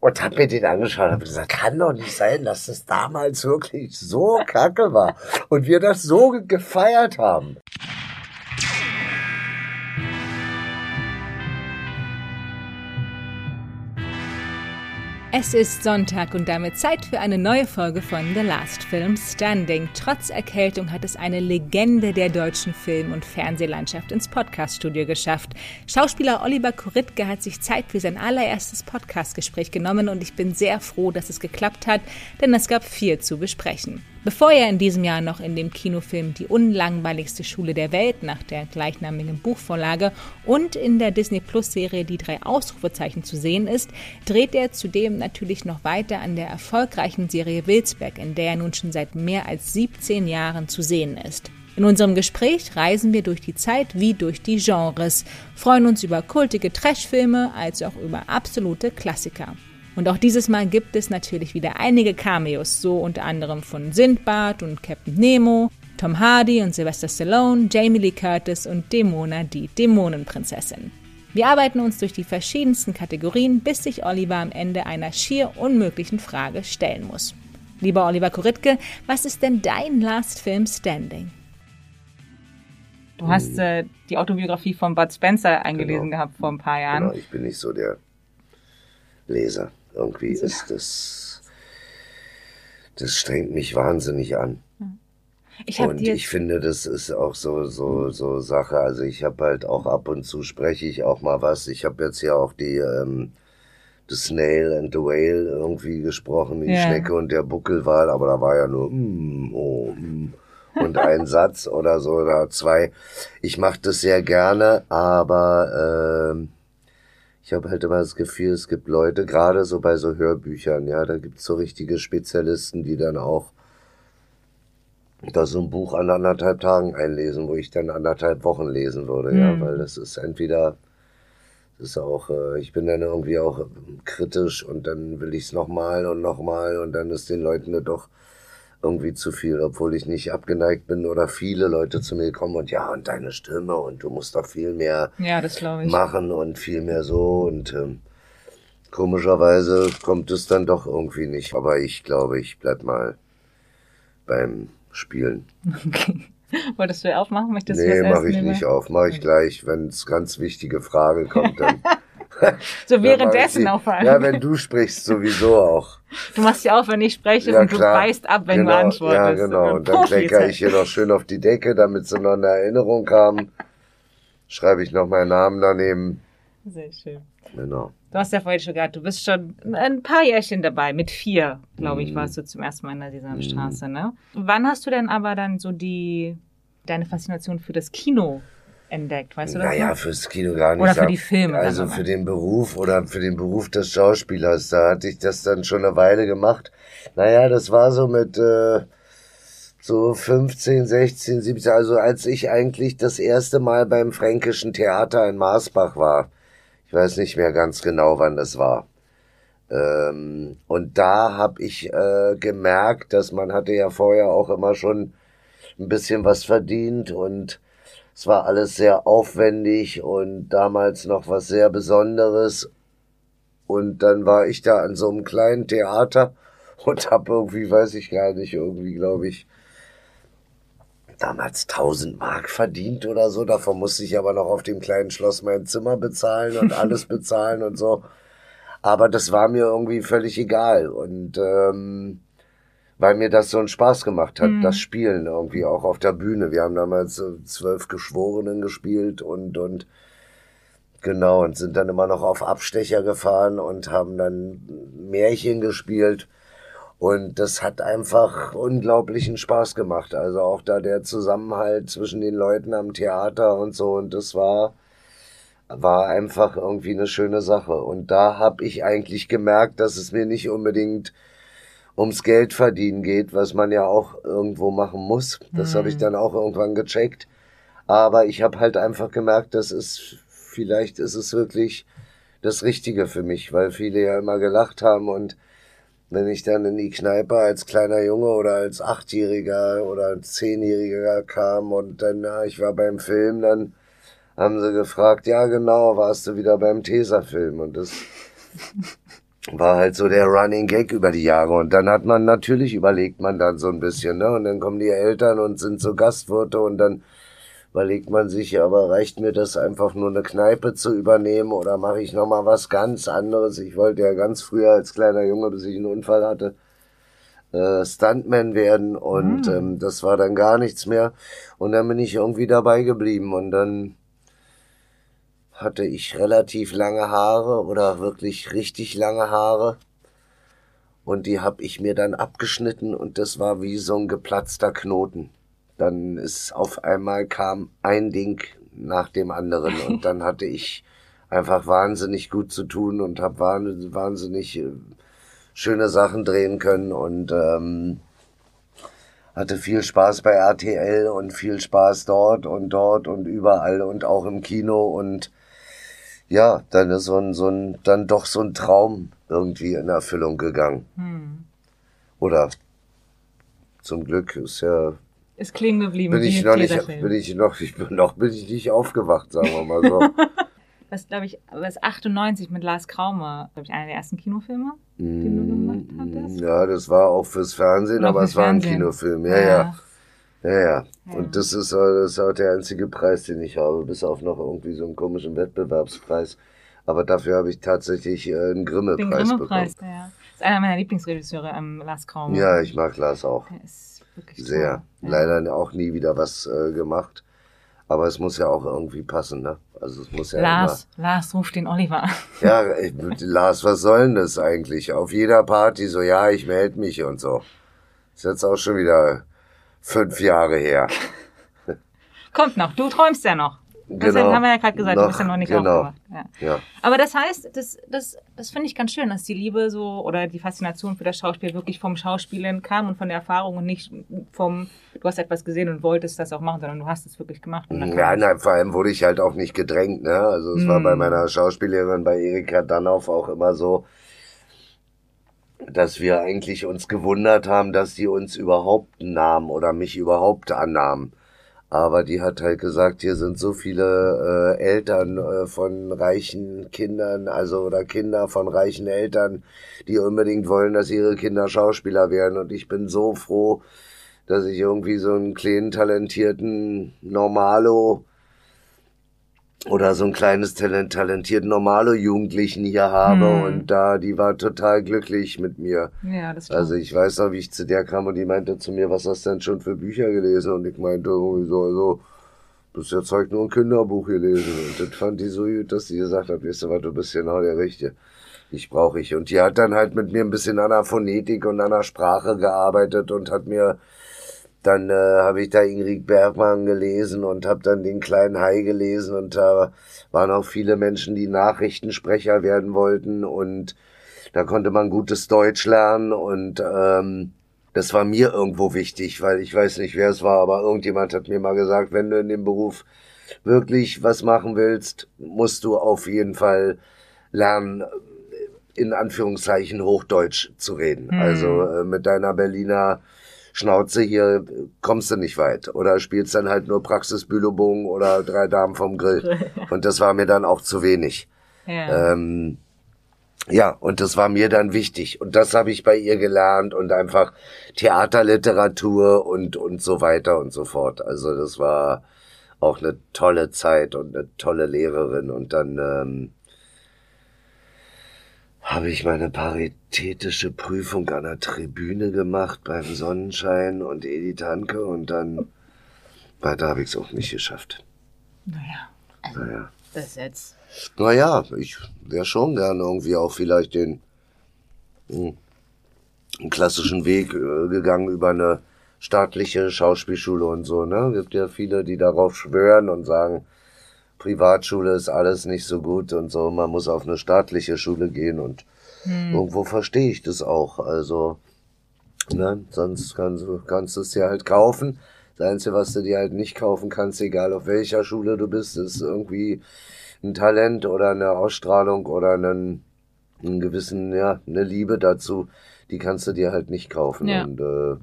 und hab mir den angeschaut und hab gesagt, kann doch nicht sein, dass das damals wirklich so kacke war und wir das so gefeiert haben. Es ist Sonntag und damit Zeit für eine neue Folge von The Last Film Standing. Trotz Erkältung hat es eine Legende der deutschen Film- und Fernsehlandschaft ins Podcaststudio geschafft. Schauspieler Oliver Koritke hat sich Zeit für sein allererstes Podcastgespräch genommen und ich bin sehr froh, dass es geklappt hat, denn es gab viel zu besprechen. Bevor er in diesem Jahr noch in dem Kinofilm Die unlangweiligste Schule der Welt nach der gleichnamigen Buchvorlage und in der Disney Plus Serie Die drei Ausrufezeichen zu sehen ist, dreht er zudem natürlich noch weiter an der erfolgreichen Serie Wilsberg, in der er nun schon seit mehr als 17 Jahren zu sehen ist. In unserem Gespräch reisen wir durch die Zeit wie durch die Genres, freuen uns über kultige Trashfilme als auch über absolute Klassiker. Und auch dieses Mal gibt es natürlich wieder einige Cameos, so unter anderem von Sindbad und Captain Nemo, Tom Hardy und Sylvester Stallone, Jamie Lee Curtis und Demona die Dämonenprinzessin. Wir arbeiten uns durch die verschiedensten Kategorien, bis sich Oliver am Ende einer schier unmöglichen Frage stellen muss. Lieber Oliver Koritke, was ist denn dein Last Film Standing? Du hast äh, die Autobiografie von Bud Spencer eingelesen genau. gehabt vor ein paar Jahren. Genau, ich bin nicht so der Leser. Irgendwie ist das, das strengt mich wahnsinnig an. Ich und ich finde, das ist auch so so so Sache. Also ich habe halt auch ab und zu spreche ich auch mal was. Ich habe jetzt ja auch die ähm, The Snail and the Whale irgendwie gesprochen, die yeah. Schnecke und der Buckelwal, aber da war ja nur mm, oh, mm, und ein Satz oder so oder zwei. Ich mache das sehr gerne, aber ähm, ich habe halt immer das Gefühl, es gibt Leute, gerade so bei so Hörbüchern, ja, da gibt's so richtige Spezialisten, die dann auch da so ein Buch an anderthalb Tagen einlesen, wo ich dann anderthalb Wochen lesen würde, mhm. ja, weil das ist entweder, das ist auch, äh, ich bin dann irgendwie auch kritisch und dann will ich's nochmal und nochmal und dann ist den Leuten doch irgendwie zu viel, obwohl ich nicht abgeneigt bin oder viele Leute zu mir kommen und ja, und deine Stimme und du musst doch viel mehr ja, ich. machen und viel mehr so und ähm, komischerweise kommt es dann doch irgendwie nicht. Aber ich glaube, ich bleib mal beim Spielen. Okay. Wolltest du aufmachen? Möchtest nee, mache ich nicht auf. Mache ich gleich, wenn es ganz wichtige Frage kommt, dann so währenddessen auch vor allem. Ja, wenn du sprichst, sowieso auch. Du machst ja auch, wenn ich spreche ja, und du weißt ab, wenn genau, du antwortest. Ja, genau. Und dann klecker ich hier noch schön auf die Decke, damit sie noch eine Erinnerung haben. Schreibe ich noch meinen Namen daneben. Sehr schön. Genau. Du hast ja vorhin schon gesagt, du bist schon ein paar Jährchen dabei. Mit vier, glaube ich, mhm. warst du zum ersten Mal in der Sesamstraße, mm. ne? Wann hast du denn aber dann so die, deine Faszination für das Kino entdeckt, weißt du das? Naja, fürs Kino gar nicht. Oder für die Filme. Also für den Beruf oder für den Beruf des Schauspielers, da hatte ich das dann schon eine Weile gemacht. Naja, das war so mit äh, so 15, 16, 17, also als ich eigentlich das erste Mal beim Fränkischen Theater in Marsbach war. Ich weiß nicht mehr ganz genau, wann das war. Ähm, und da habe ich äh, gemerkt, dass man hatte ja vorher auch immer schon ein bisschen was verdient und es war alles sehr aufwendig und damals noch was sehr Besonderes. Und dann war ich da an so einem kleinen Theater und habe irgendwie, weiß ich gar nicht, irgendwie glaube ich, damals 1000 Mark verdient oder so. Davon musste ich aber noch auf dem kleinen Schloss mein Zimmer bezahlen und alles bezahlen und so. Aber das war mir irgendwie völlig egal. Und ähm, weil mir das so einen Spaß gemacht hat, mhm. das Spielen irgendwie auch auf der Bühne. Wir haben damals so zwölf Geschworenen gespielt und, und genau, und sind dann immer noch auf Abstecher gefahren und haben dann Märchen gespielt. Und das hat einfach unglaublichen Spaß gemacht. Also auch da der Zusammenhalt zwischen den Leuten am Theater und so. Und das war, war einfach irgendwie eine schöne Sache. Und da habe ich eigentlich gemerkt, dass es mir nicht unbedingt ums Geld verdienen geht, was man ja auch irgendwo machen muss. Das mhm. habe ich dann auch irgendwann gecheckt. Aber ich habe halt einfach gemerkt, das ist, vielleicht ist es wirklich das Richtige für mich, weil viele ja immer gelacht haben und wenn ich dann in die Kneipe als kleiner Junge oder als Achtjähriger oder Zehnjähriger kam und dann, ja, ich war beim Film, dann haben sie gefragt, ja genau, warst du wieder beim Tesafilm und das war halt so der Running Gag über die Jahre. Und dann hat man natürlich überlegt man dann so ein bisschen, ne? Und dann kommen die Eltern und sind so Gastwirte und dann überlegt man sich, aber reicht mir das einfach nur eine Kneipe zu übernehmen oder mache ich nochmal was ganz anderes? Ich wollte ja ganz früher als kleiner Junge, bis ich einen Unfall hatte, äh, Stuntman werden und mm. ähm, das war dann gar nichts mehr. Und dann bin ich irgendwie dabei geblieben und dann hatte ich relativ lange Haare oder wirklich richtig lange Haare. Und die habe ich mir dann abgeschnitten und das war wie so ein geplatzter Knoten. Dann ist auf einmal kam ein Ding nach dem anderen und dann hatte ich einfach wahnsinnig gut zu tun und habe wahnsinnig äh, schöne Sachen drehen können und ähm, hatte viel Spaß bei RTL und viel Spaß dort und dort und überall und auch im Kino und ja, dann ist so ein, so ein, dann doch so ein Traum irgendwie in Erfüllung gegangen. Hm. Oder zum Glück ist ja. Ist klingen geblieben. Bin ich noch nicht, bin ich noch, ich bin noch, bin ich nicht aufgewacht, sagen wir mal so. was glaube ich, was 98 mit Lars Kraume, glaube ich, einer der ersten Kinofilme, mm, den du gemacht hattest. Ja, das war auch fürs Fernsehen, aber es war ein Kinofilm, ja, ja. ja. Ja, ja. Und das ist, das ist auch der einzige Preis, den ich habe, bis auf noch irgendwie so einen komischen Wettbewerbspreis. Aber dafür habe ich tatsächlich äh, einen Grimme-Preis Grimme bekommen. Ja. Das ist einer meiner Lieblingsregisseure, ähm, Lars Kraume. Ja, ich mag Lars auch. Sehr. Toll. Leider auch nie wieder was äh, gemacht. Aber es muss ja auch irgendwie passen, ne? Also es muss ja Lars, immer... Lars ruft den Oliver. Ja, ich, Lars, was soll denn das eigentlich? Auf jeder Party so, ja, ich melde mich und so. Ist jetzt auch schon wieder fünf Jahre her. Kommt noch, du träumst ja noch. Das genau. haben wir ja gerade gesagt, noch, du bist ja noch nicht genau. aufgewacht. Ja. ja. Aber das heißt, das, das, das finde ich ganz schön, dass die Liebe so oder die Faszination für das Schauspiel wirklich vom Schauspielen kam und von der Erfahrung und nicht vom, du hast etwas gesehen und wolltest das auch machen, sondern du hast es wirklich gemacht. ja, nein, vor allem wurde ich halt auch nicht gedrängt. Ne? Also es mm. war bei meiner Schauspielerin, bei Erika Danhoff auch immer so, dass wir eigentlich uns gewundert haben, dass die uns überhaupt nahmen oder mich überhaupt annahmen. Aber die hat halt gesagt, hier sind so viele äh, Eltern äh, von reichen Kindern, also oder Kinder von reichen Eltern, die unbedingt wollen, dass ihre Kinder Schauspieler werden. Und ich bin so froh, dass ich irgendwie so einen kleinen, talentierten Normalo oder so ein kleines Talent, talentiert normale Jugendlichen hier habe hm. und da, die war total glücklich mit mir. Ja, das stimmt. Also ich weiß noch, wie ich zu der kam und die meinte zu mir, was hast du denn schon für Bücher gelesen? Und ich meinte irgendwie so, also, bis jetzt halt nur ein Kinderbuch gelesen. Und das fand die so gut, dass sie gesagt hat, weißt du was, du bist genau der Richtige. Ich brauche ich. Und die hat dann halt mit mir ein bisschen an der Phonetik und an der Sprache gearbeitet und hat mir dann äh, habe ich da Ingrid Bergmann gelesen und habe dann den kleinen Hai gelesen und da waren auch viele Menschen, die Nachrichtensprecher werden wollten und da konnte man gutes Deutsch lernen und ähm, das war mir irgendwo wichtig, weil ich weiß nicht, wer es war, aber irgendjemand hat mir mal gesagt, wenn du in dem Beruf wirklich was machen willst, musst du auf jeden Fall lernen, in Anführungszeichen Hochdeutsch zu reden. Mhm. Also äh, mit deiner Berliner Schnauze, hier kommst du nicht weit. Oder spielst dann halt nur Praxisbülobogen oder drei Damen vom Grill. Und das war mir dann auch zu wenig. Ja. Ähm, ja, und das war mir dann wichtig. Und das habe ich bei ihr gelernt und einfach Theaterliteratur und, und so weiter und so fort. Also das war auch eine tolle Zeit und eine tolle Lehrerin. Und dann ähm, habe ich meine paritätische Prüfung an der Tribüne gemacht beim Sonnenschein und Edith Hanke und dann weiter habe ich es auch nicht geschafft. Naja. Also naja. Das jetzt. Naja, ich wäre schon gerne irgendwie auch vielleicht den mh, hm, klassischen Weg äh, gegangen über eine staatliche Schauspielschule und so, ne? Gibt ja viele, die darauf schwören und sagen, Privatschule ist alles nicht so gut und so, man muss auf eine staatliche Schule gehen und hm. irgendwo verstehe ich das auch. Also, ne, sonst kannst du kannst es dir halt kaufen. Das Einzige, was du dir halt nicht kaufen kannst, egal auf welcher Schule du bist, ist irgendwie ein Talent oder eine Ausstrahlung oder einen, einen gewissen, ja, eine Liebe dazu. Die kannst du dir halt nicht kaufen. Ja. Und äh,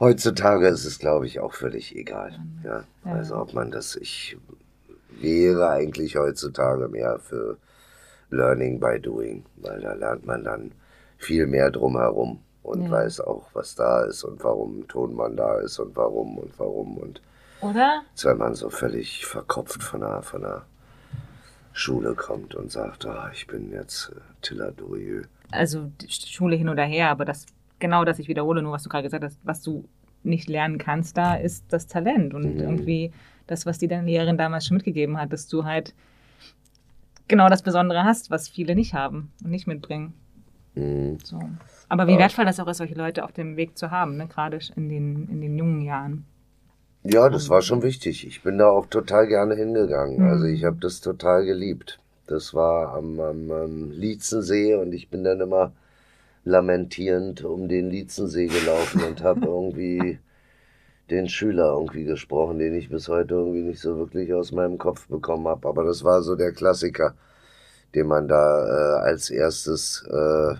heutzutage ist es, glaube ich, auch völlig egal. Ja, ja. also ob man das, ich wäre eigentlich heutzutage mehr für Learning by Doing, weil da lernt man dann viel mehr drumherum und ja. weiß auch, was da ist und warum ein Tonmann da ist und warum und warum und oder? Als wenn man so völlig verkopft von der, von der Schule kommt und sagt, ah, ich bin jetzt äh, Tilla Durieux. Also Schule hin oder her, aber das genau das ich wiederhole, nur was du gerade gesagt hast, was du nicht lernen kannst, da ist das Talent und mhm. irgendwie das, was dir deine Lehrerin damals schon mitgegeben hat, dass du halt genau das Besondere hast, was viele nicht haben und nicht mitbringen. Mhm. So. Aber wie wertvoll das auch ist, solche Leute auf dem Weg zu haben, ne? gerade in den, in den jungen Jahren. Ja, das war schon wichtig. Ich bin da auch total gerne hingegangen. Mhm. Also ich habe das total geliebt. Das war am, am, am Lietzensee und ich bin dann immer lamentierend um den Lietzensee gelaufen und habe irgendwie den Schüler irgendwie gesprochen, den ich bis heute irgendwie nicht so wirklich aus meinem Kopf bekommen habe. Aber das war so der Klassiker, den man da äh, als erstes äh,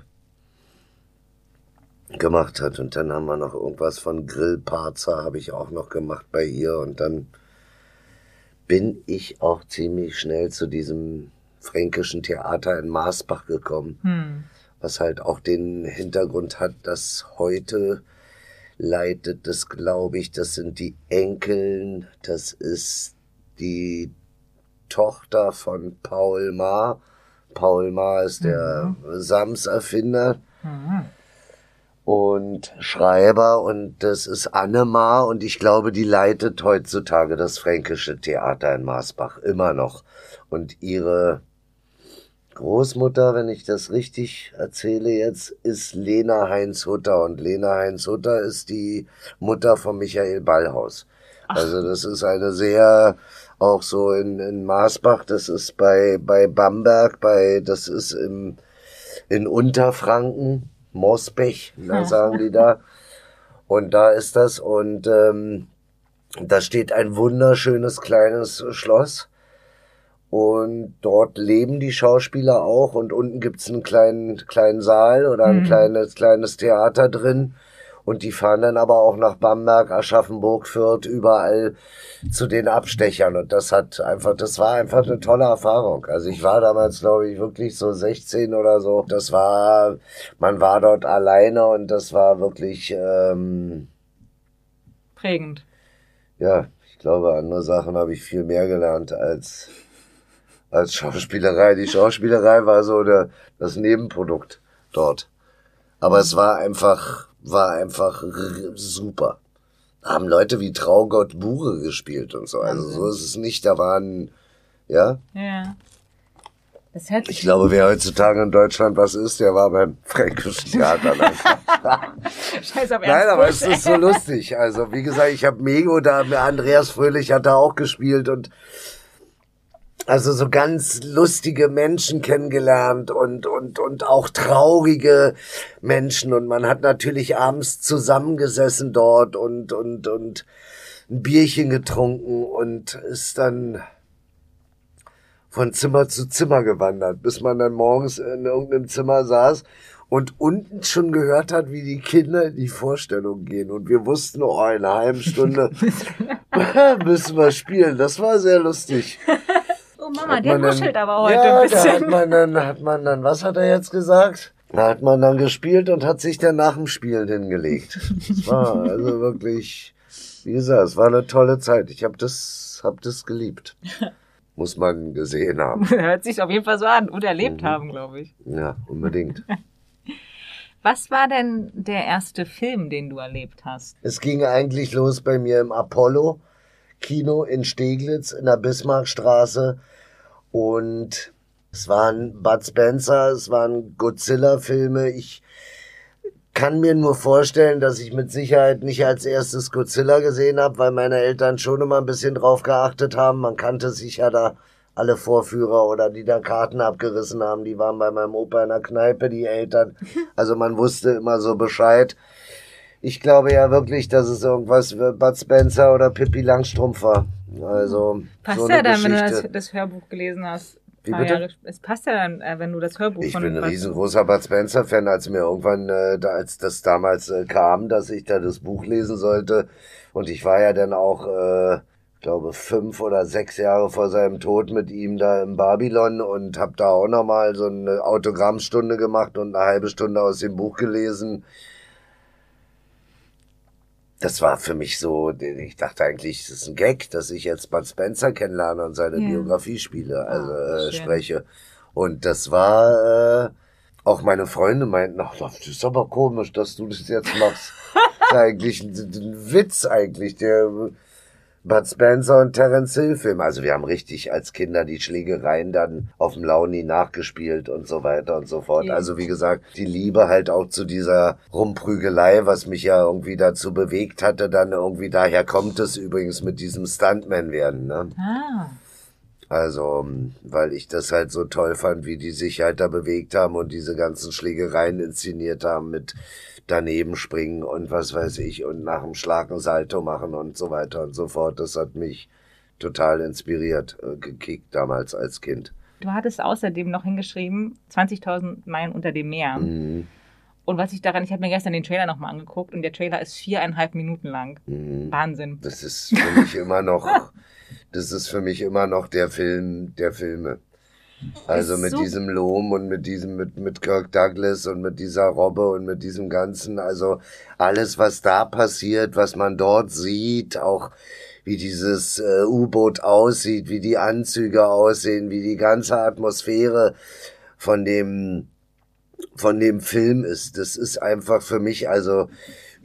gemacht hat. Und dann haben wir noch irgendwas von Grillparzer, habe ich auch noch gemacht bei ihr. Und dann bin ich auch ziemlich schnell zu diesem fränkischen Theater in Marsbach gekommen, hm. was halt auch den Hintergrund hat, dass heute leitet das, glaube ich, das sind die Enkeln, das ist die Tochter von Paul Maar. Paul Maar ist der mhm. Sams-Erfinder. Mhm und Schreiber und das ist Annemar und ich glaube, die leitet heutzutage das Fränkische Theater in Marsbach immer noch. Und ihre Großmutter, wenn ich das richtig erzähle jetzt, ist Lena Heinz Hutter und Lena Heinz Hutter ist die Mutter von Michael Ballhaus. Ach. Also das ist eine sehr auch so in, in Marsbach, das ist bei bei Bamberg, bei das ist im in Unterfranken Mosbech, da sagen die da. Und da ist das und ähm, da steht ein wunderschönes kleines Schloss. Und dort leben die Schauspieler auch und unten gibt's einen kleinen, kleinen Saal oder ein mhm. kleines, kleines Theater drin. Und die fahren dann aber auch nach Bamberg, Aschaffenburg, Fürth, überall zu den Abstechern. Und das hat einfach, das war einfach eine tolle Erfahrung. Also ich war damals, glaube ich, wirklich so 16 oder so. Das war, man war dort alleine und das war wirklich ähm, prägend. Ja, ich glaube, andere Sachen habe ich viel mehr gelernt als als Schauspielerei. Die Schauspielerei war so der, das Nebenprodukt dort. Aber es war einfach war einfach super. Da haben Leute wie Traugott Bure gespielt und so. Also so ist es nicht. Da waren, ja. Ja. ich glaube, wer heutzutage in Deutschland was ist, der war beim Fränkischen Theater. Scheiß auf Nein, aber es ist so lustig. Also, wie gesagt, ich habe Mego da, Andreas Fröhlich hat da auch gespielt und also so ganz lustige Menschen kennengelernt und, und, und auch traurige Menschen. Und man hat natürlich abends zusammengesessen dort und, und, und ein Bierchen getrunken und ist dann von Zimmer zu Zimmer gewandert, bis man dann morgens in irgendeinem Zimmer saß und unten schon gehört hat, wie die Kinder in die Vorstellung gehen. Und wir wussten, oh, in einer halben Stunde müssen wir spielen. Das war sehr lustig. Oh Mama, der nuschelt aber heute ja, ein bisschen. Da hat man dann, hat man dann, was hat er jetzt gesagt? Da hat man dann gespielt und hat sich dann nach dem Spielen hingelegt. Das war also wirklich, wie gesagt, es war eine tolle Zeit. Ich habe das, hab das geliebt. Muss man gesehen haben. Hört sich auf jeden Fall so an und erlebt mhm. haben, glaube ich. Ja, unbedingt. Was war denn der erste Film, den du erlebt hast? Es ging eigentlich los bei mir im Apollo Kino in Steglitz in der Bismarckstraße und es waren Bud Spencer, es waren Godzilla-Filme. Ich kann mir nur vorstellen, dass ich mit Sicherheit nicht als erstes Godzilla gesehen habe, weil meine Eltern schon immer ein bisschen drauf geachtet haben. Man kannte sich ja da alle Vorführer oder die da Karten abgerissen haben, die waren bei meinem Opa in der Kneipe, die Eltern. Also man wusste immer so Bescheid. Ich glaube ja wirklich, dass es irgendwas Bud Spencer oder Pippi Langstrumpf war. Also passt so ja dann, Geschichte. wenn du das, das, Hörbuch gelesen hast. Wie bitte? Jahre, es passt ja dann, äh, wenn du das Hörbuch ich von bin ein riesengroßer Bud Spencer Fan, als mir irgendwann, äh, da, als das damals äh, kam, dass ich da das Buch lesen sollte. Und ich war ja dann auch, äh, glaube, fünf oder sechs Jahre vor seinem Tod mit ihm da im Babylon und habe da auch nochmal so eine Autogrammstunde gemacht und eine halbe Stunde aus dem Buch gelesen. Das war für mich so, ich dachte eigentlich, es ist ein Gag, dass ich jetzt Bud Spencer kennenlerne und seine ja. Biografie spiele, also oh, äh, spreche. Und das war, äh, auch meine Freunde meinten, ach, das ist aber komisch, dass du das jetzt machst. das ist eigentlich ein, ein Witz eigentlich, der Bud Spencer und Terence Hill Film. Also wir haben richtig als Kinder die Schlägereien dann auf dem Launi nachgespielt und so weiter und so fort. Ja. Also wie gesagt, die Liebe halt auch zu dieser Rumprügelei, was mich ja irgendwie dazu bewegt hatte, dann irgendwie daher kommt es übrigens mit diesem Stuntman werden. Ne? Ah. Also, weil ich das halt so toll fand, wie die sich halt da bewegt haben und diese ganzen Schlägereien inszeniert haben mit daneben springen und was weiß ich und nach dem Schlag ein Salto machen und so weiter und so fort. Das hat mich total inspiriert, äh, gekickt damals als Kind. Du hattest außerdem noch hingeschrieben, 20.000 Meilen unter dem Meer. Mhm. Und was ich daran, ich habe mir gestern den Trailer nochmal angeguckt und der Trailer ist viereinhalb Minuten lang. Mhm. Wahnsinn. Das ist für mich immer noch, das ist für mich immer noch der Film der Filme. Also mit so diesem Lohm und mit diesem, mit, mit Kirk Douglas und mit dieser Robbe und mit diesem Ganzen, also alles, was da passiert, was man dort sieht, auch wie dieses äh, U-Boot aussieht, wie die Anzüge aussehen, wie die ganze Atmosphäre von dem, von dem Film ist. Das ist einfach für mich, also,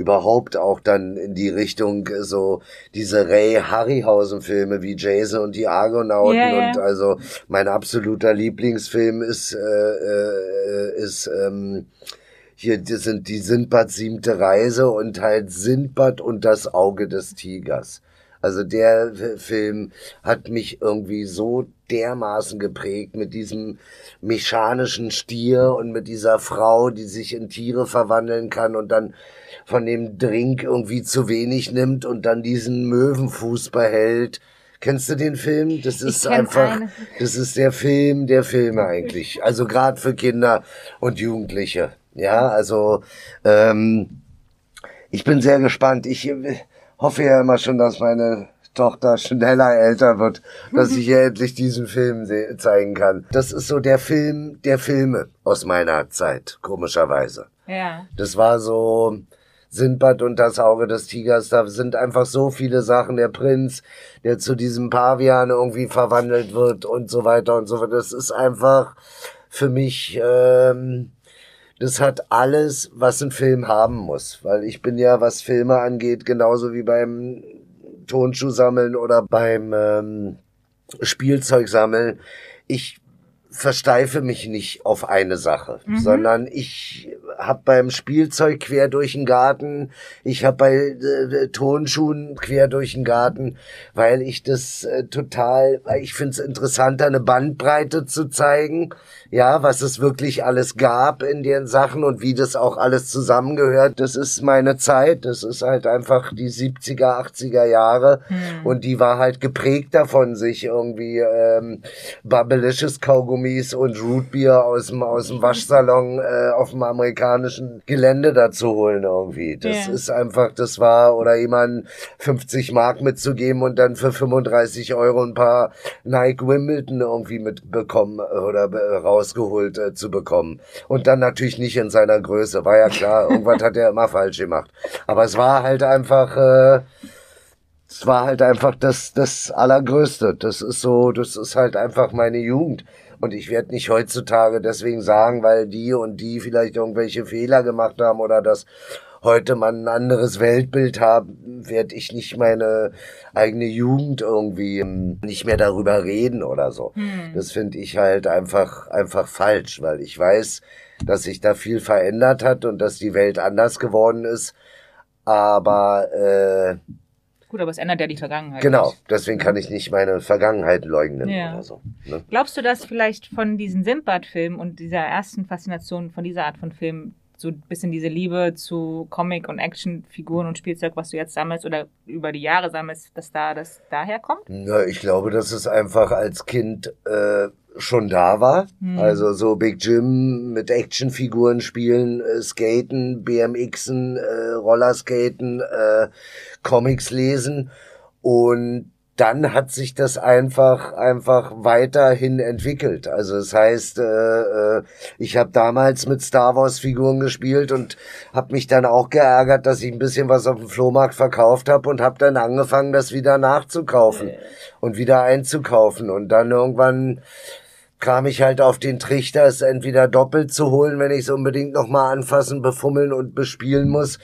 überhaupt auch dann in die Richtung äh, so diese Ray Harryhausen Filme wie Jason und die Argonauten yeah, yeah. und also mein absoluter Lieblingsfilm ist äh, äh, ist ähm, hier die sind die Sindbad siebte Reise und halt Sindbad und das Auge des Tigers. Also der Film hat mich irgendwie so dermaßen geprägt mit diesem mechanischen Stier und mit dieser Frau, die sich in Tiere verwandeln kann und dann von dem Drink irgendwie zu wenig nimmt und dann diesen Möwenfuß behält. Kennst du den Film? Das ist einfach, eine. das ist der Film der Filme eigentlich. Also gerade für Kinder und Jugendliche. Ja, also ähm, ich bin sehr gespannt. Ich äh, hoffe ja immer schon, dass meine Tochter schneller älter wird, dass ich ihr endlich diesen Film zeigen kann. Das ist so der Film der Filme aus meiner Zeit, komischerweise. Ja. Das war so, Sindbad und das Auge des Tigers, da sind einfach so viele Sachen. Der Prinz, der zu diesem Pavian irgendwie verwandelt wird und so weiter und so fort. Das ist einfach für mich, ähm, das hat alles, was ein Film haben muss. Weil ich bin ja, was Filme angeht, genauso wie beim Tonschuh sammeln oder beim ähm, Spielzeug sammeln. Ich versteife mich nicht auf eine Sache, mhm. sondern ich habe beim Spielzeug quer durch den Garten, ich habe bei äh, Tonschuhen quer durch den Garten, weil ich das äh, total, ich finde es interessanter, eine Bandbreite zu zeigen, ja, was es wirklich alles gab in den Sachen und wie das auch alles zusammengehört. Das ist meine Zeit, das ist halt einfach die 70er, 80er Jahre mhm. und die war halt geprägt davon, sich irgendwie ähm, Bubblicious Kaugummis und Rootbeer aus dem, aus dem Waschsalon äh, auf dem amerikanischen Gelände dazu holen irgendwie. Das yeah. ist einfach, das war, oder jemand 50 Mark mitzugeben und dann für 35 Euro ein paar Nike Wimbledon irgendwie mitbekommen oder raus rausgeholt äh, zu bekommen. Und dann natürlich nicht in seiner Größe. War ja klar, irgendwas hat er immer falsch gemacht. Aber es war halt einfach, äh, es war halt einfach das, das Allergrößte. Das ist so, das ist halt einfach meine Jugend. Und ich werde nicht heutzutage deswegen sagen, weil die und die vielleicht irgendwelche Fehler gemacht haben oder das heute man ein anderes Weltbild haben, werde ich nicht meine eigene Jugend irgendwie ähm, nicht mehr darüber reden oder so. Hm. Das finde ich halt einfach, einfach falsch, weil ich weiß, dass sich da viel verändert hat und dass die Welt anders geworden ist. Aber äh, Gut, aber es ändert ja die Vergangenheit. Genau, deswegen kann ich nicht meine Vergangenheit leugnen ja. oder so. Ne? Glaubst du, dass vielleicht von diesen Simbad-Filmen und dieser ersten Faszination von dieser Art von Film so ein bisschen diese Liebe zu Comic- und Actionfiguren und Spielzeug, was du jetzt sammelst oder über die Jahre sammelst, dass da das daher kommt? Ja, ich glaube, dass es einfach als Kind äh, schon da war. Hm. Also so Big Jim mit Actionfiguren spielen, äh, Skaten, BMXen, äh, Rollerskaten, äh, Comics lesen und dann hat sich das einfach einfach weiterhin entwickelt. Also das heißt, äh, äh ich habe damals mit Star Wars Figuren gespielt und habe mich dann auch geärgert, dass ich ein bisschen was auf dem Flohmarkt verkauft habe und habe dann angefangen, das wieder nachzukaufen und wieder einzukaufen und dann irgendwann kam ich halt auf den Trichter, es entweder doppelt zu holen, wenn ich es unbedingt nochmal anfassen, befummeln und bespielen muss,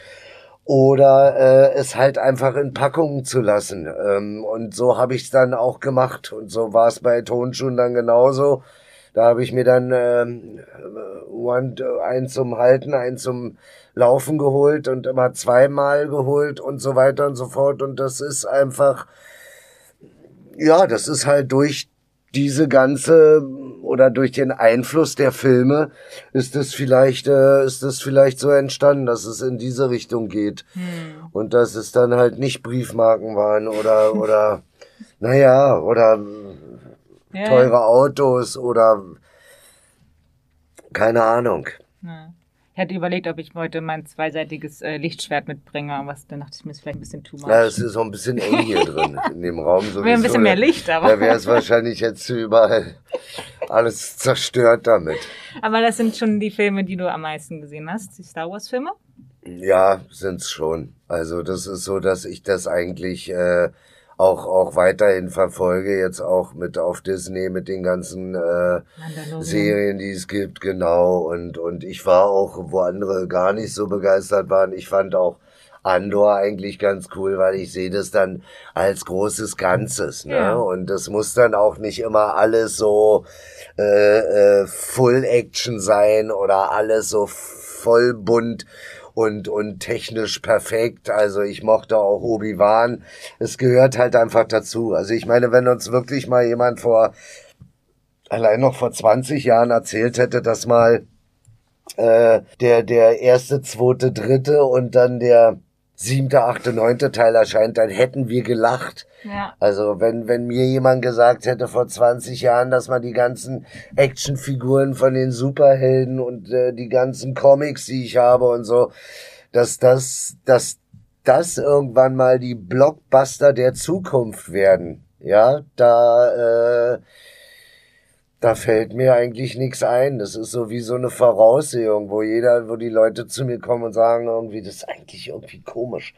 oder äh, es halt einfach in Packungen zu lassen. Ähm, und so habe ich es dann auch gemacht. Und so war es bei Tonschuhen dann genauso. Da habe ich mir dann ähm, one, einen zum Halten, einen zum Laufen geholt und immer zweimal geholt und so weiter und so fort. Und das ist einfach, ja, das ist halt durch diese ganze oder durch den Einfluss der Filme ist es vielleicht äh, ist es vielleicht so entstanden, dass es in diese Richtung geht hm. und dass es dann halt nicht Briefmarken waren oder oder naja oder ja. teure Autos oder keine Ahnung. Ich hatte überlegt, ob ich heute mein zweiseitiges äh, Lichtschwert mitbringe, aber dann dachte ich mir, ist vielleicht ein bisschen too much. Ja, es ist auch ein bisschen eng hier drin, in dem Raum. Sowieso. Wäre ein bisschen mehr Licht, aber. Da wäre es wahrscheinlich jetzt überall alles zerstört damit. Aber das sind schon die Filme, die du am meisten gesehen hast, die Star Wars Filme? Ja, sind's schon. Also das ist so, dass ich das eigentlich äh, auch, auch weiterhin verfolge, jetzt auch mit auf Disney, mit den ganzen äh, Serien, die es gibt, genau. Und, und ich war auch, wo andere gar nicht so begeistert waren, ich fand auch Andor eigentlich ganz cool, weil ich sehe das dann als großes Ganzes. Ne? Ja. Und das muss dann auch nicht immer alles so äh, äh, Full Action sein oder alles so voll bunt und, und technisch perfekt. Also ich mochte auch Obi-Wan. Es gehört halt einfach dazu. Also ich meine, wenn uns wirklich mal jemand vor, allein noch vor 20 Jahren erzählt hätte, dass mal äh, der, der erste, zweite, dritte und dann der siebte, achte, neunte Teil erscheint, dann hätten wir gelacht. Ja. Also wenn, wenn mir jemand gesagt hätte vor 20 Jahren, dass man die ganzen Actionfiguren von den Superhelden und äh, die ganzen Comics, die ich habe und so, dass das, dass das irgendwann mal die Blockbuster der Zukunft werden. Ja, da äh, da fällt mir eigentlich nichts ein. Das ist so wie so eine Voraussehung, wo jeder, wo die Leute zu mir kommen und sagen irgendwie, das ist eigentlich irgendwie komisch.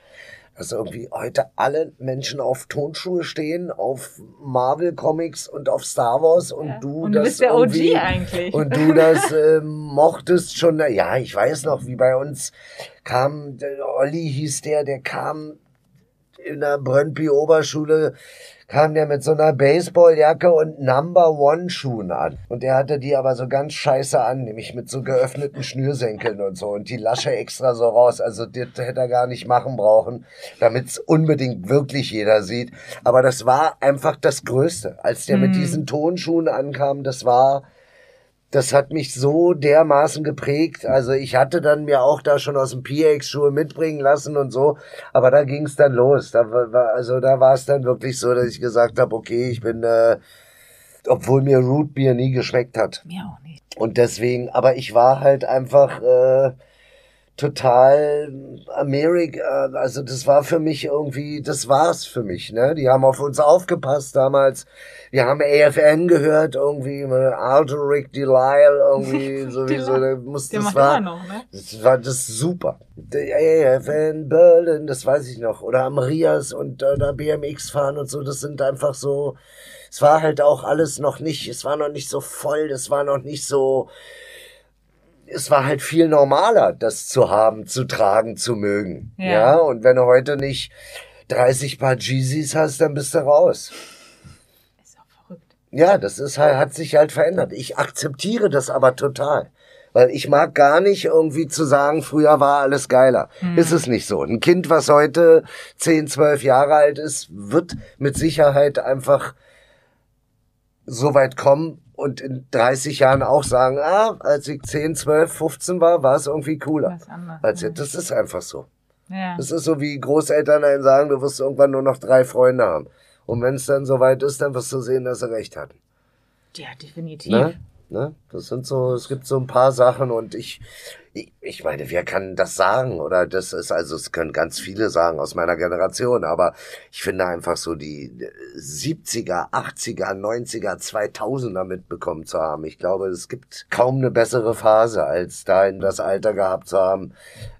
Dass irgendwie heute alle Menschen auf Tonschuhe stehen, auf Marvel Comics und auf Star Wars und ja. du und du das bist der OG eigentlich. Und du das äh, mochtest schon. Ja, ich weiß noch, wie bei uns kam, Olli hieß der, der kam in der Brøndby Oberschule kam der mit so einer Baseballjacke und Number One Schuhen an. Und er hatte die aber so ganz scheiße an, nämlich mit so geöffneten Schnürsenkeln und so und die Lasche extra so raus. Also das hätte er gar nicht machen brauchen, damit es unbedingt wirklich jeder sieht. Aber das war einfach das Größte. Als der mm. mit diesen Tonschuhen ankam, das war das hat mich so dermaßen geprägt. Also ich hatte dann mir auch da schon aus dem PX-Schuhe mitbringen lassen und so, aber da ging es dann los. Da war, also da war es dann wirklich so, dass ich gesagt habe, okay, ich bin, äh, obwohl mir Rootbeer nie geschmeckt hat. Mir auch nicht. Und deswegen, aber ich war halt einfach äh, total Amerika, also das war für mich irgendwie, das war's für mich, ne? Die haben auf uns aufgepasst damals. Wir haben AFN gehört, irgendwie Rick Delisle, irgendwie sowieso, da muss, das war, noch, ne? das war das super. AFN Berlin, das weiß ich noch, oder Amrias und äh, da BMX fahren und so, das sind einfach so, es war halt auch alles noch nicht, es war noch nicht so voll, das war noch nicht so, es war halt viel normaler, das zu haben, zu tragen, zu mögen. Ja. ja? Und wenn du heute nicht 30 Paar Jeezys hast, dann bist du raus. Ist auch verrückt. Ja, das ist halt, hat sich halt verändert. Ich akzeptiere das aber total. Weil ich mag gar nicht irgendwie zu sagen, früher war alles geiler. Hm. Ist es nicht so. Ein Kind, was heute 10, 12 Jahre alt ist, wird mit Sicherheit einfach so weit kommen, und in 30 Jahren auch sagen, ah, als ich 10, 12, 15 war, war es irgendwie cooler. Als jetzt. Das ist einfach so. Ja. Das ist so wie Großeltern einen sagen, du wirst irgendwann nur noch drei Freunde haben. Und wenn es dann soweit ist, dann wirst du sehen, dass sie recht hatten. Ja, definitiv. Ne? Ne? Das sind so, es gibt so ein paar Sachen und ich, ich meine, wer kann das sagen? Oder das ist, also es können ganz viele sagen aus meiner Generation, aber ich finde einfach so die 70er, 80er, 90er, 2000er mitbekommen zu haben. Ich glaube, es gibt kaum eine bessere Phase, als da in das Alter gehabt zu haben,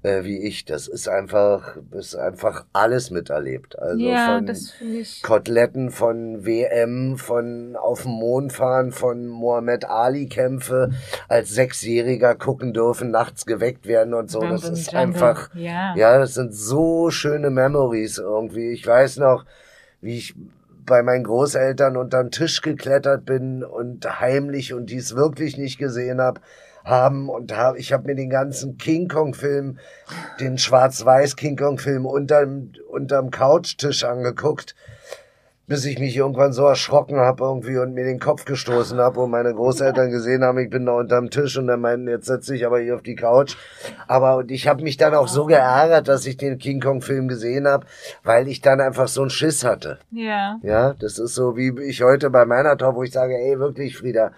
äh, wie ich. Das ist einfach, ist einfach alles miterlebt. Also ja, von das finde ich. Koteletten, von WM, von auf dem Mond fahren, von Mohammed Ali Kämpfe als Sechsjähriger gucken dürfen, nachts geweckt werden und so. Das ist einfach, Ja. ja, das sind so schöne Memories irgendwie. Ich weiß noch, wie ich bei meinen Großeltern unterm Tisch geklettert bin und heimlich und dies wirklich nicht gesehen habe haben und hab, ich habe mir den ganzen King Kong Film, den schwarz-weiß King Kong Film unterm unterm Couchtisch angeguckt, bis ich mich irgendwann so erschrocken habe irgendwie und mir den Kopf gestoßen habe und meine Großeltern gesehen haben, ich bin da unterm Tisch und dann meinten, jetzt setze ich aber hier auf die Couch. Aber und ich habe mich dann auch so geärgert, dass ich den King Kong Film gesehen habe, weil ich dann einfach so einen Schiss hatte. Ja. Ja, das ist so wie ich heute bei meiner Tochter, wo ich sage, ey, wirklich, Frieda,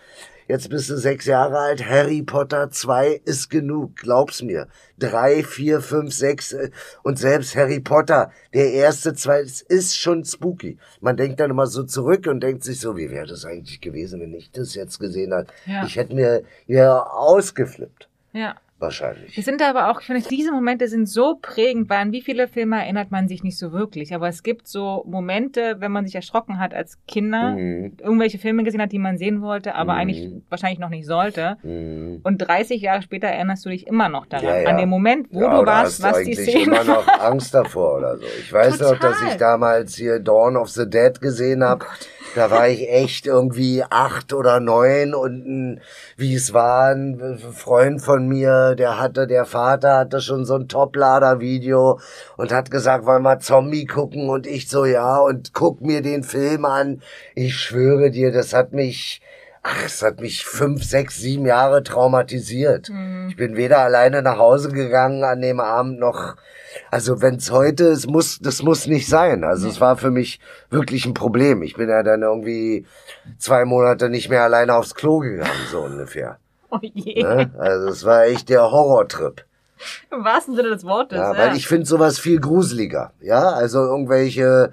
jetzt bist du sechs Jahre alt, Harry Potter 2 ist genug, glaub's mir. Drei, vier, fünf, sechs äh, und selbst Harry Potter, der erste, zwei, ist schon spooky. Man denkt dann immer so zurück und denkt sich so, wie wäre das eigentlich gewesen, wenn ich das jetzt gesehen hätte? Ja. Ich hätte mir ja ausgeflippt, Ja. Wahrscheinlich. Es sind aber auch, ich finde, diese Momente sind so prägend, weil an wie viele Filme erinnert man sich nicht so wirklich. Aber es gibt so Momente, wenn man sich erschrocken hat als Kinder, Mhm. irgendwelche Filme gesehen hat, die man sehen wollte, aber Mhm. eigentlich wahrscheinlich noch nicht sollte. Mhm. Und 30 Jahre später erinnerst du dich immer noch daran. Ja, ja. An den Moment, wo Ja, du warst, was die Szene immer noch Angst davor oder so. Ich weiß noch, dass Total. ich damals hier Dawn of the Dead gesehen habe. Da war ich echt irgendwie acht oder neun und ein, wie es war, ein Freund von mir, der hatte, der Vater hatte schon so ein Toplader-Video und hat gesagt, wollen wir Zombie gucken und ich so, ja, und guck mir den Film an. Ich schwöre dir, das hat mich, Ach, es hat mich fünf, sechs, sieben Jahre traumatisiert. Mhm. Ich bin weder alleine nach Hause gegangen an dem Abend noch. Also wenn's heute, es muss, das muss nicht sein. Also es war für mich wirklich ein Problem. Ich bin ja dann irgendwie zwei Monate nicht mehr alleine aufs Klo gegangen, so ungefähr. Oh je. Ne? Also es war echt der Horrortrip. Im wahrsten Sinne des Wortes. Ja, Ja, weil ich finde sowas viel gruseliger. Ja, also irgendwelche,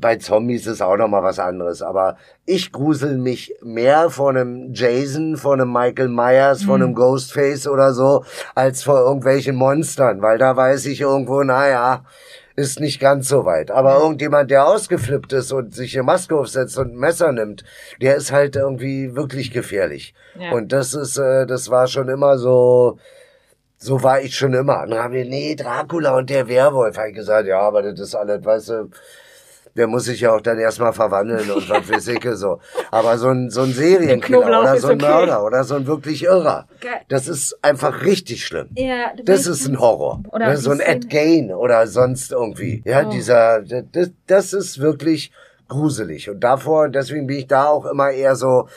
bei Zombies ist auch noch mal was anderes, aber ich grusel mich mehr vor einem Jason, vor einem Michael Myers, vor einem Ghostface oder so, als vor irgendwelchen Monstern, weil da weiß ich irgendwo, naja, ist nicht ganz so weit. Aber irgendjemand, der ausgeflippt ist und sich eine Maske aufsetzt und ein Messer nimmt, der ist halt irgendwie wirklich gefährlich. Ja. Und das ist, äh, das war schon immer so, so war ich schon immer. Und dann haben wir, nee, Dracula und der Werwolf. Hab ich gesagt, ja, aber das ist alles, weißt du, der muss sich ja auch dann erstmal verwandeln und was weiß ich so. Aber so ein, so ein Serienkiller oder so ein okay. Mörder oder so ein wirklich Irrer, das ist einfach richtig schlimm. Ja, Das ist ein Horror. Oder ne? So ein Ed Gain oder sonst irgendwie. Ja, Oh. dieser, das, das ist wirklich gruselig. Und davor, deswegen bin ich da auch immer eher so,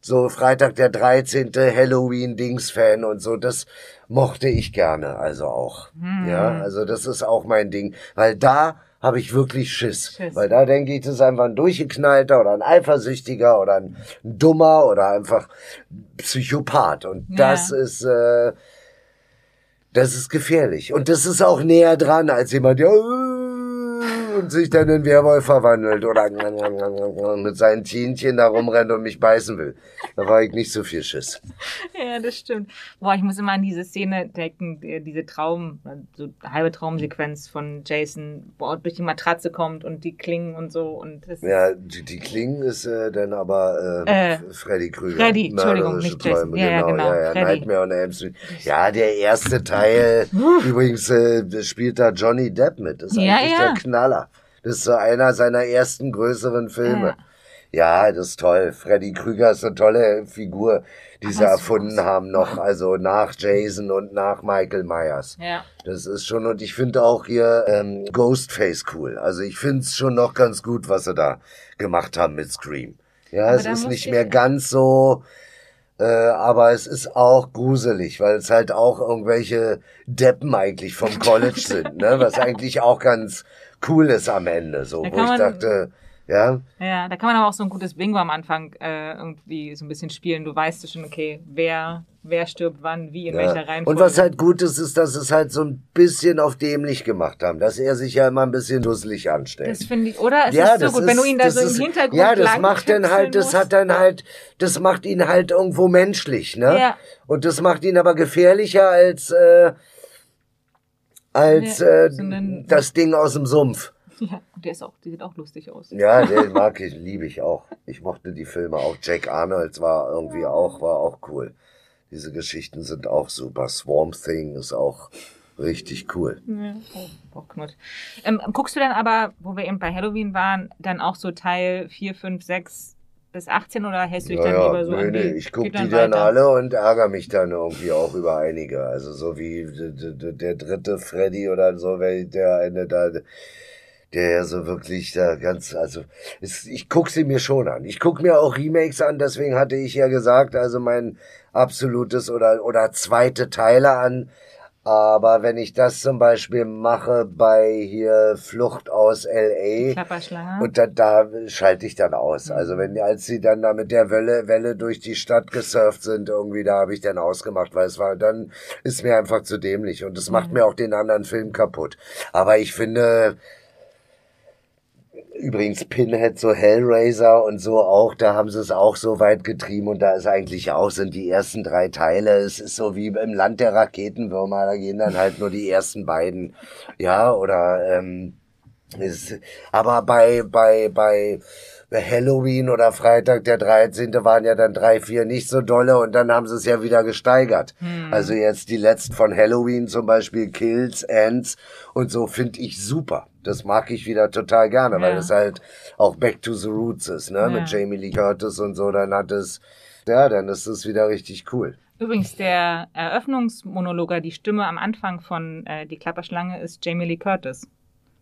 so Freitag der 13. Halloween-Dings-Fan und so. Das mochte ich gerne, also auch. Hm. Ja, also das ist auch mein Ding. Weil da habe ich wirklich Schiss. Schiss. Weil da denke ich, das ist einfach ein Durchgeknallter oder ein Eifersüchtiger oder ein Dummer oder einfach ein Psychopath. Und Ja. das ist, äh, das ist gefährlich. Und das ist auch näher dran als jemand, der äh, und sich dann in Werwolf verwandelt oder mit seinen Tienchen da rumrennt und mich beißen will. Da war ich nicht so viel Schiss. Ja, das stimmt. Boah, ich muss immer an diese Szene denken, die- diese Traum, so halbe Traumsequenz von Jason, wo er durch die Matratze kommt und die Klingen und so und das Ja, die, die Klingen ist äh, dann aber äh, Äh, Freddy Krüger. Freddy, Entschuldigung, nicht Jason. Träume, Ja, ja, genau, Ja, ja, Freddy. Nightmare on Elm Street. Ja, der erste Teil, übrigens äh, spielt da Johnny Depp mit. Das ist Ja, eigentlich ja. der Knaller. Das ist so einer seiner ersten größeren Filme. Ja, das ist toll. Freddy Krüger ist eine tolle Figur, die sie erfunden haben noch, also nach Jason und nach Michael Myers. ja. Das ist schon, und ich finde auch hier ähm, Ghostface cool. Also ich finde es schon noch ganz gut, was sie da gemacht haben mit Scream. Ja, Aber es ist nicht ich- mehr ganz so, äh, aber es ist auch gruselig, weil es halt auch irgendwelche Deppen eigentlich vom College sind, ne? Was eigentlich auch ganz cool ist am Ende, so, Da wo ich dachte, ja, Ja, da kann man aber auch so ein gutes Bingo am Anfang äh, irgendwie so ein bisschen spielen. Du weißt schon, okay, wer wer stirbt wann, wie, in ja. welcher Reihenfolge. Und was halt gut ist, ist, dass es halt so ein bisschen auf dämlich gemacht haben, dass er sich ja immer ein bisschen dusselig anstellt. Das finde ich, oder? Es ja, ist so gut, ist, wenn du ihn da so ist, im Hintergrund Ja, das macht dann halt, das hat dann halt, das macht ihn halt irgendwo menschlich, ne? Ja. Und das macht ihn aber gefährlicher als, äh, als äh, das Ding aus dem Sumpf. Ja, und der ist auch, die sieht auch lustig aus. Ja, den mag ich, liebe ich auch. Ich mochte die Filme auch. Jack Arnold war irgendwie auch, war auch cool. Diese Geschichten sind auch super. Swamp Thing ist auch richtig cool. Ja, oh, Knut. Ähm, guckst du dann aber, wo wir eben bei Halloween waren, dann auch so Teil 4, 5, 6 bis 18 oder hältst du dich ja, dann lieber so nee, an die, nee, ich gucke die dann, dann alle und ärgere mich dann irgendwie auch über einige. Also so wie der dritte Freddy oder so, der eine da der so wirklich da ganz, also ist, ich guck sie mir schon an. Ich guck mir auch Remakes an, deswegen hatte ich ja gesagt, also mein absolutes oder oder zweite Teile an. Aber wenn ich das zum Beispiel mache bei hier Flucht aus LA und da, da schalte ich dann aus. Mhm. Also wenn als sie dann da mit der Welle Welle durch die Stadt gesurft sind irgendwie, da habe ich dann ausgemacht, weil es war dann ist mir einfach zu dämlich und es macht mhm. mir auch den anderen Film kaputt. Aber ich finde Übrigens Pinhead, so Hellraiser und so auch, da haben sie es auch so weit getrieben und da ist eigentlich auch, sind die ersten drei Teile, es ist so wie im Land der Raketenwürmer, da gehen dann halt nur die ersten beiden, ja, oder, ähm, ist, aber bei, bei, bei, Halloween oder Freitag der 13. waren ja dann drei, vier nicht so dolle und dann haben sie es ja wieder gesteigert. Hm. Also jetzt die letzten von Halloween zum Beispiel Kills, Ants und so finde ich super. Das mag ich wieder total gerne, ja. weil es halt auch Back to the Roots ist, ne? Ja. Mit Jamie Lee Curtis und so, dann hat es, ja, dann ist es wieder richtig cool. Übrigens, der Eröffnungsmonologer, die Stimme am Anfang von äh, Die Klapperschlange ist Jamie Lee Curtis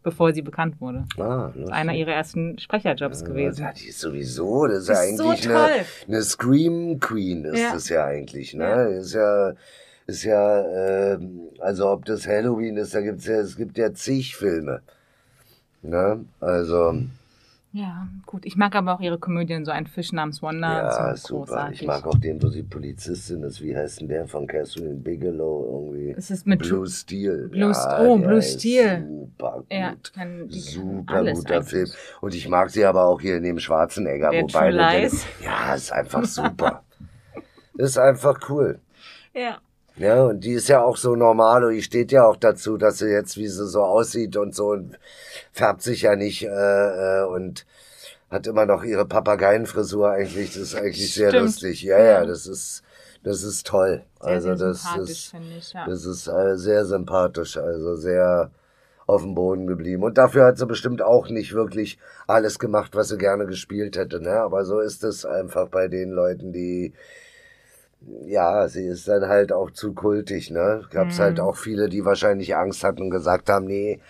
bevor sie bekannt wurde. Ah, Einer ihrer ersten Sprecherjobs ja, gewesen. Ja, die ist sowieso, das ist, das ja eigentlich so eine, eine Scream Queen ist ja. das ja eigentlich, ne? Ja. Ist ja, ist ja, äh, also ob das Halloween ist, da gibt's ja, es gibt ja zig Filme. Ne? Also. Ja, gut. Ich mag aber auch ihre Komödien, so ein Fisch namens Wonder. Ja, so super. Großartig. Ich mag auch den, wo sie Polizistin ist. Wie heißt denn der von Catherine Bigelow irgendwie? Es ist mit Blue Steel. Blue ja, oh, Blue Steel. Super gut. Ja, kann, super guter eigentlich. Film. Und ich mag sie aber auch hier neben Schwarzenegger. Der wobei der, Ja, ist einfach super. ist einfach cool. Ja. Ja, und die ist ja auch so normal und die steht ja auch dazu, dass sie jetzt, wie sie so aussieht und so, und färbt sich ja nicht äh, äh, und hat immer noch ihre Papageienfrisur eigentlich. Das ist eigentlich sehr Stimmt. lustig. Ja, ja, das ist das ist toll. Sehr, also sehr das ist ich, ja. das ist äh, sehr sympathisch, also sehr auf dem Boden geblieben. Und dafür hat sie bestimmt auch nicht wirklich alles gemacht, was sie gerne gespielt hätte. Ne? Aber so ist es einfach bei den Leuten, die ja, sie ist dann halt auch zu kultig, ne? Gab's halt mhm. halt auch viele, die wahrscheinlich Angst hatten und gesagt haben, nee,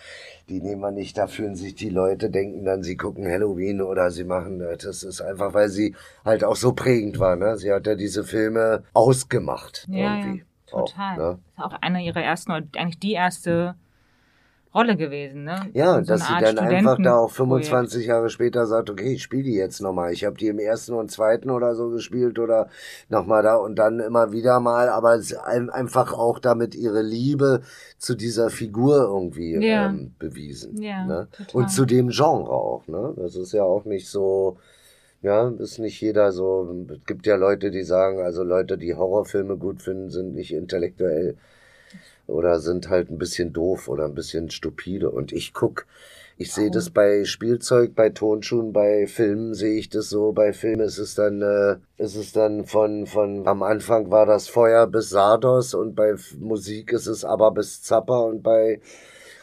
die nehmen wir nicht, da fühlen sich die Leute, denken dann, sie gucken Halloween oder sie machen, das ist einfach, weil sie halt auch so prägend war, ne? Sie hat ja diese Filme ausgemacht. Ja, irgendwie. ja total. Auch, ne? Das ist auch eine ihrer ersten, eigentlich die erste Rolle gewesen, ne? Ja, so dass sie dann einfach da auch 25 Jahre später sagt, okay, ich spiele die jetzt nochmal. Ich habe die im ersten und zweiten oder so gespielt oder nochmal da und dann immer wieder mal, aber einfach auch damit ihre Liebe zu dieser Figur irgendwie ja. ähm, bewiesen. Ja, ne? Und zu dem Genre auch, ne? Das ist ja auch nicht so, ja, ist nicht jeder so. Es gibt ja Leute, die sagen, also Leute, die Horrorfilme gut finden, sind nicht intellektuell oder sind halt ein bisschen doof oder ein bisschen stupide. Und ich guck, ich sehe das bei Spielzeug, bei Tonschuhen, bei Filmen sehe ich das so. Bei Filmen ist es dann, äh, ist es dann von, von, am Anfang war das Feuer bis Sardos und bei Musik ist es aber bis Zappa und bei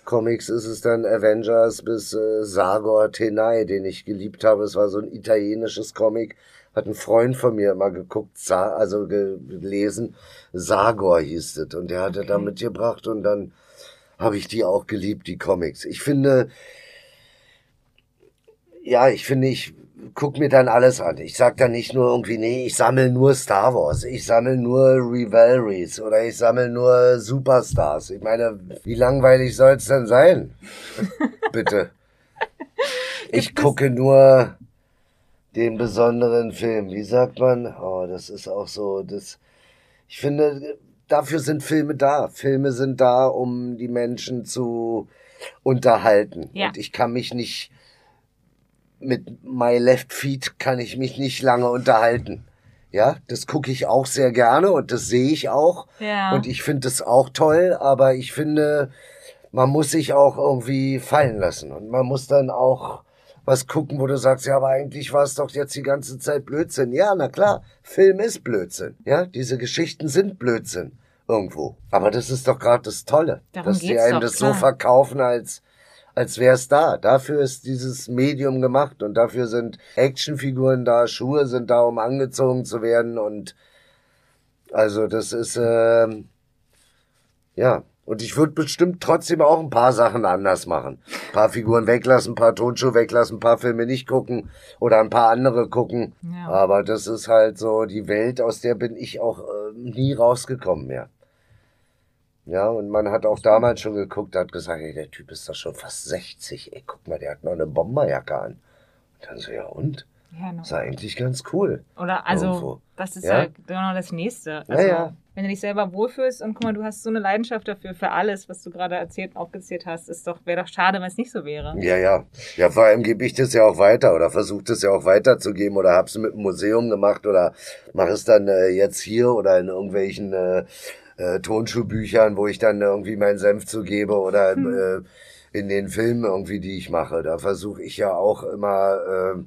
Comics ist es dann Avengers bis äh, Sagor Tenai, den ich geliebt habe. Es war so ein italienisches Comic hat ein Freund von mir immer geguckt, also gelesen, Sagor hieß es und der hatte okay. da mitgebracht und dann habe ich die auch geliebt, die Comics. Ich finde, ja, ich finde, ich guck mir dann alles an. Ich sag dann nicht nur irgendwie, nee, ich sammle nur Star Wars, ich sammle nur Rivalries oder ich sammle nur Superstars. Ich meine, wie langweilig soll's denn sein? Bitte. Ich gucke nur den besonderen Film. Wie sagt man? Oh, das ist auch so, das, ich finde, dafür sind Filme da. Filme sind da, um die Menschen zu unterhalten. Ja. Und ich kann mich nicht mit My Left Feet kann ich mich nicht lange unterhalten. Ja, das gucke ich auch sehr gerne und das sehe ich auch. Ja. Und ich finde es auch toll, aber ich finde, man muss sich auch irgendwie fallen lassen. Und man muss dann auch was gucken, wo du sagst, ja, aber eigentlich war es doch jetzt die ganze Zeit Blödsinn. Ja, na klar, Film ist Blödsinn. Ja, diese Geschichten sind Blödsinn irgendwo. Aber das ist doch gerade das Tolle, Darum dass die einem doch, das klar. so verkaufen, als als wäre es da. Dafür ist dieses Medium gemacht und dafür sind Actionfiguren da, Schuhe sind da, um angezogen zu werden und also das ist äh, ja und ich würde bestimmt trotzdem auch ein paar Sachen anders machen. Ein paar Figuren weglassen, ein paar Tonschuhe weglassen, ein paar Filme nicht gucken oder ein paar andere gucken. Ja. Aber das ist halt so die Welt, aus der bin ich auch äh, nie rausgekommen mehr. Ja, und man hat auch damals schon geguckt, hat gesagt, ey, der Typ ist doch schon fast 60. Ey, guck mal, der hat noch eine Bomberjacke an. Und dann so, ja und? Ja, no. ist eigentlich ganz cool. Oder also, Irgendwo. das ist ja, ja genau das Nächste. Also, ja, ja. Wenn du dich selber wohlfühlst und guck mal, du hast so eine Leidenschaft dafür, für alles, was du gerade erzählt, aufgezählt hast, ist doch, wäre doch schade, wenn es nicht so wäre. Ja, ja. Ja, vor allem gebe ich das ja auch weiter oder versuche das ja auch weiterzugeben oder hab's mit dem Museum gemacht oder mache es dann äh, jetzt hier oder in irgendwelchen äh, äh, Tonschuhbüchern, wo ich dann irgendwie meinen Senf zugebe oder hm. äh, in den Filmen irgendwie, die ich mache. Da versuche ich ja auch immer äh,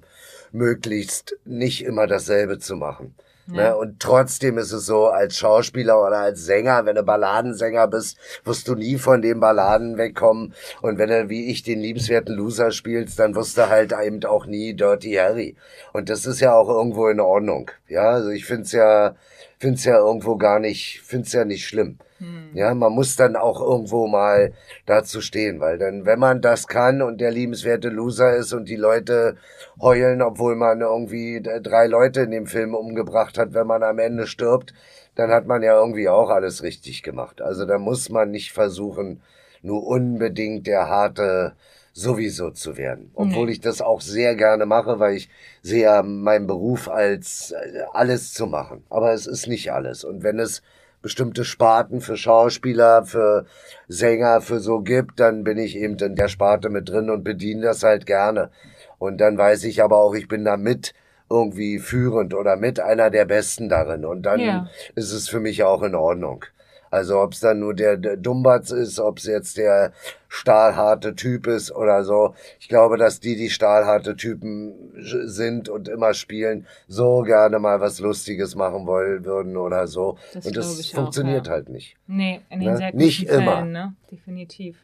möglichst nicht immer dasselbe zu machen. Ja. Ne? Und trotzdem ist es so, als Schauspieler oder als Sänger, wenn du Balladensänger bist, wirst du nie von den Balladen wegkommen. Und wenn du wie ich den liebenswerten Loser spielst, dann wirst du halt eben auch nie Dirty Harry. Und das ist ja auch irgendwo in Ordnung. Ja, also ich find's ja, find's ja irgendwo gar nicht, find's ja nicht schlimm. Hm. Ja, man muss dann auch irgendwo mal dazu stehen, weil dann, wenn man das kann und der liebenswerte Loser ist und die Leute heulen, obwohl man irgendwie drei Leute in dem Film umgebracht hat, wenn man am Ende stirbt, dann hat man ja irgendwie auch alles richtig gemacht. Also da muss man nicht versuchen, nur unbedingt der harte sowieso zu werden. Obwohl nee. ich das auch sehr gerne mache, weil ich sehe ja meinen Beruf als äh, alles zu machen. Aber es ist nicht alles. Und wenn es bestimmte Sparten für Schauspieler, für Sänger, für so gibt, dann bin ich eben in der Sparte mit drin und bediene das halt gerne. Und dann weiß ich aber auch, ich bin da mit irgendwie führend oder mit einer der Besten darin. Und dann ja. ist es für mich auch in Ordnung. Also ob es dann nur der, der Dumbatz ist, ob es jetzt der stahlharte Typ ist oder so. Ich glaube, dass die, die stahlharte Typen sind und immer spielen, so gerne mal was Lustiges machen wollen würden oder so. Das und das funktioniert auch, ja. halt nicht. Nee, in den ne? sehr Nicht Fällen, immer. Ne? Definitiv.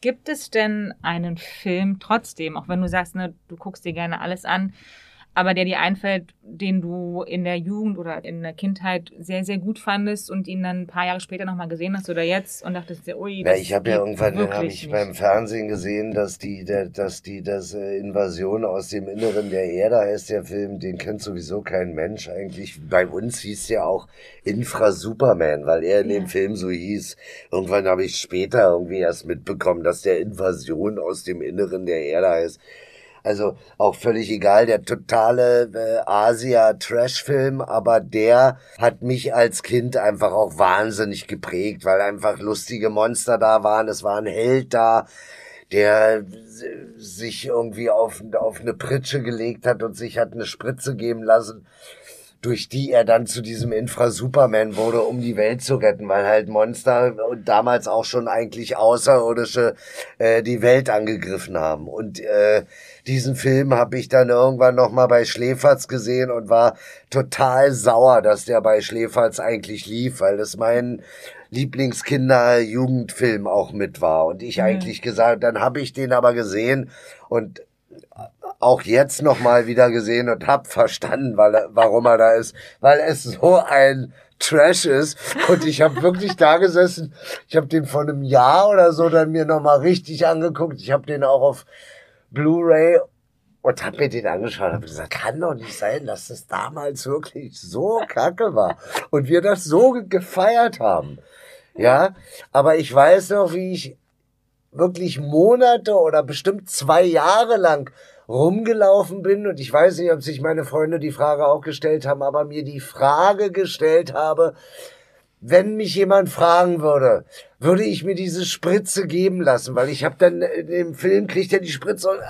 Gibt es denn einen Film trotzdem, auch wenn du sagst, ne, du guckst dir gerne alles an, aber der dir einfällt, den du in der Jugend oder in der Kindheit sehr, sehr gut fandest und ihn dann ein paar Jahre später nochmal gesehen hast oder jetzt und dachtest ui, das ja, ich habe ja irgendwann hab ich nicht. beim Fernsehen gesehen, dass die, der, dass die, das äh, Invasion aus dem Inneren der Erde heißt der Film, den kennt sowieso kein Mensch eigentlich. Bei uns hieß ja auch Infra Superman, weil er in ja. dem Film so hieß. Irgendwann habe ich später irgendwie erst mitbekommen, dass der Invasion aus dem Inneren der Erde heißt. Also auch völlig egal, der totale äh, Asia-Trash-Film, aber der hat mich als Kind einfach auch wahnsinnig geprägt, weil einfach lustige Monster da waren, es war ein Held da, der sich irgendwie auf, auf eine Pritsche gelegt hat und sich hat eine Spritze geben lassen durch die er dann zu diesem Infra-Superman wurde, um die Welt zu retten, weil halt Monster und damals auch schon eigentlich Außerirdische äh, die Welt angegriffen haben. Und äh, diesen Film habe ich dann irgendwann nochmal bei Schläferz gesehen und war total sauer, dass der bei Schläferz eigentlich lief, weil das mein Lieblingskinder-Jugendfilm auch mit war. Und ich mhm. eigentlich gesagt, dann habe ich den aber gesehen und auch jetzt nochmal wieder gesehen und hab verstanden, weil warum er da ist, weil es so ein Trash ist und ich habe wirklich da gesessen. Ich habe den vor einem Jahr oder so dann mir nochmal richtig angeguckt. Ich habe den auch auf Blu-ray und hab mir den angeschaut und hab gesagt, kann doch nicht sein, dass das damals wirklich so kacke war und wir das so gefeiert haben. Ja, aber ich weiß noch, wie ich wirklich Monate oder bestimmt zwei Jahre lang rumgelaufen bin und ich weiß nicht, ob sich meine Freunde die Frage auch gestellt haben, aber mir die Frage gestellt habe, wenn mich jemand fragen würde, würde ich mir diese Spritze geben lassen, weil ich habe dann im Film kriegt er die Spritze und,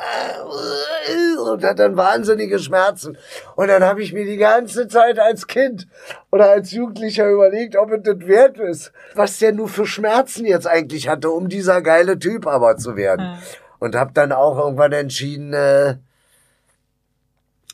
und hat dann wahnsinnige Schmerzen. Und dann habe ich mir die ganze Zeit als Kind oder als Jugendlicher überlegt, ob es das wert ist, was der nur für Schmerzen jetzt eigentlich hatte, um dieser geile Typ aber zu werden. Und habe dann auch irgendwann entschieden, äh,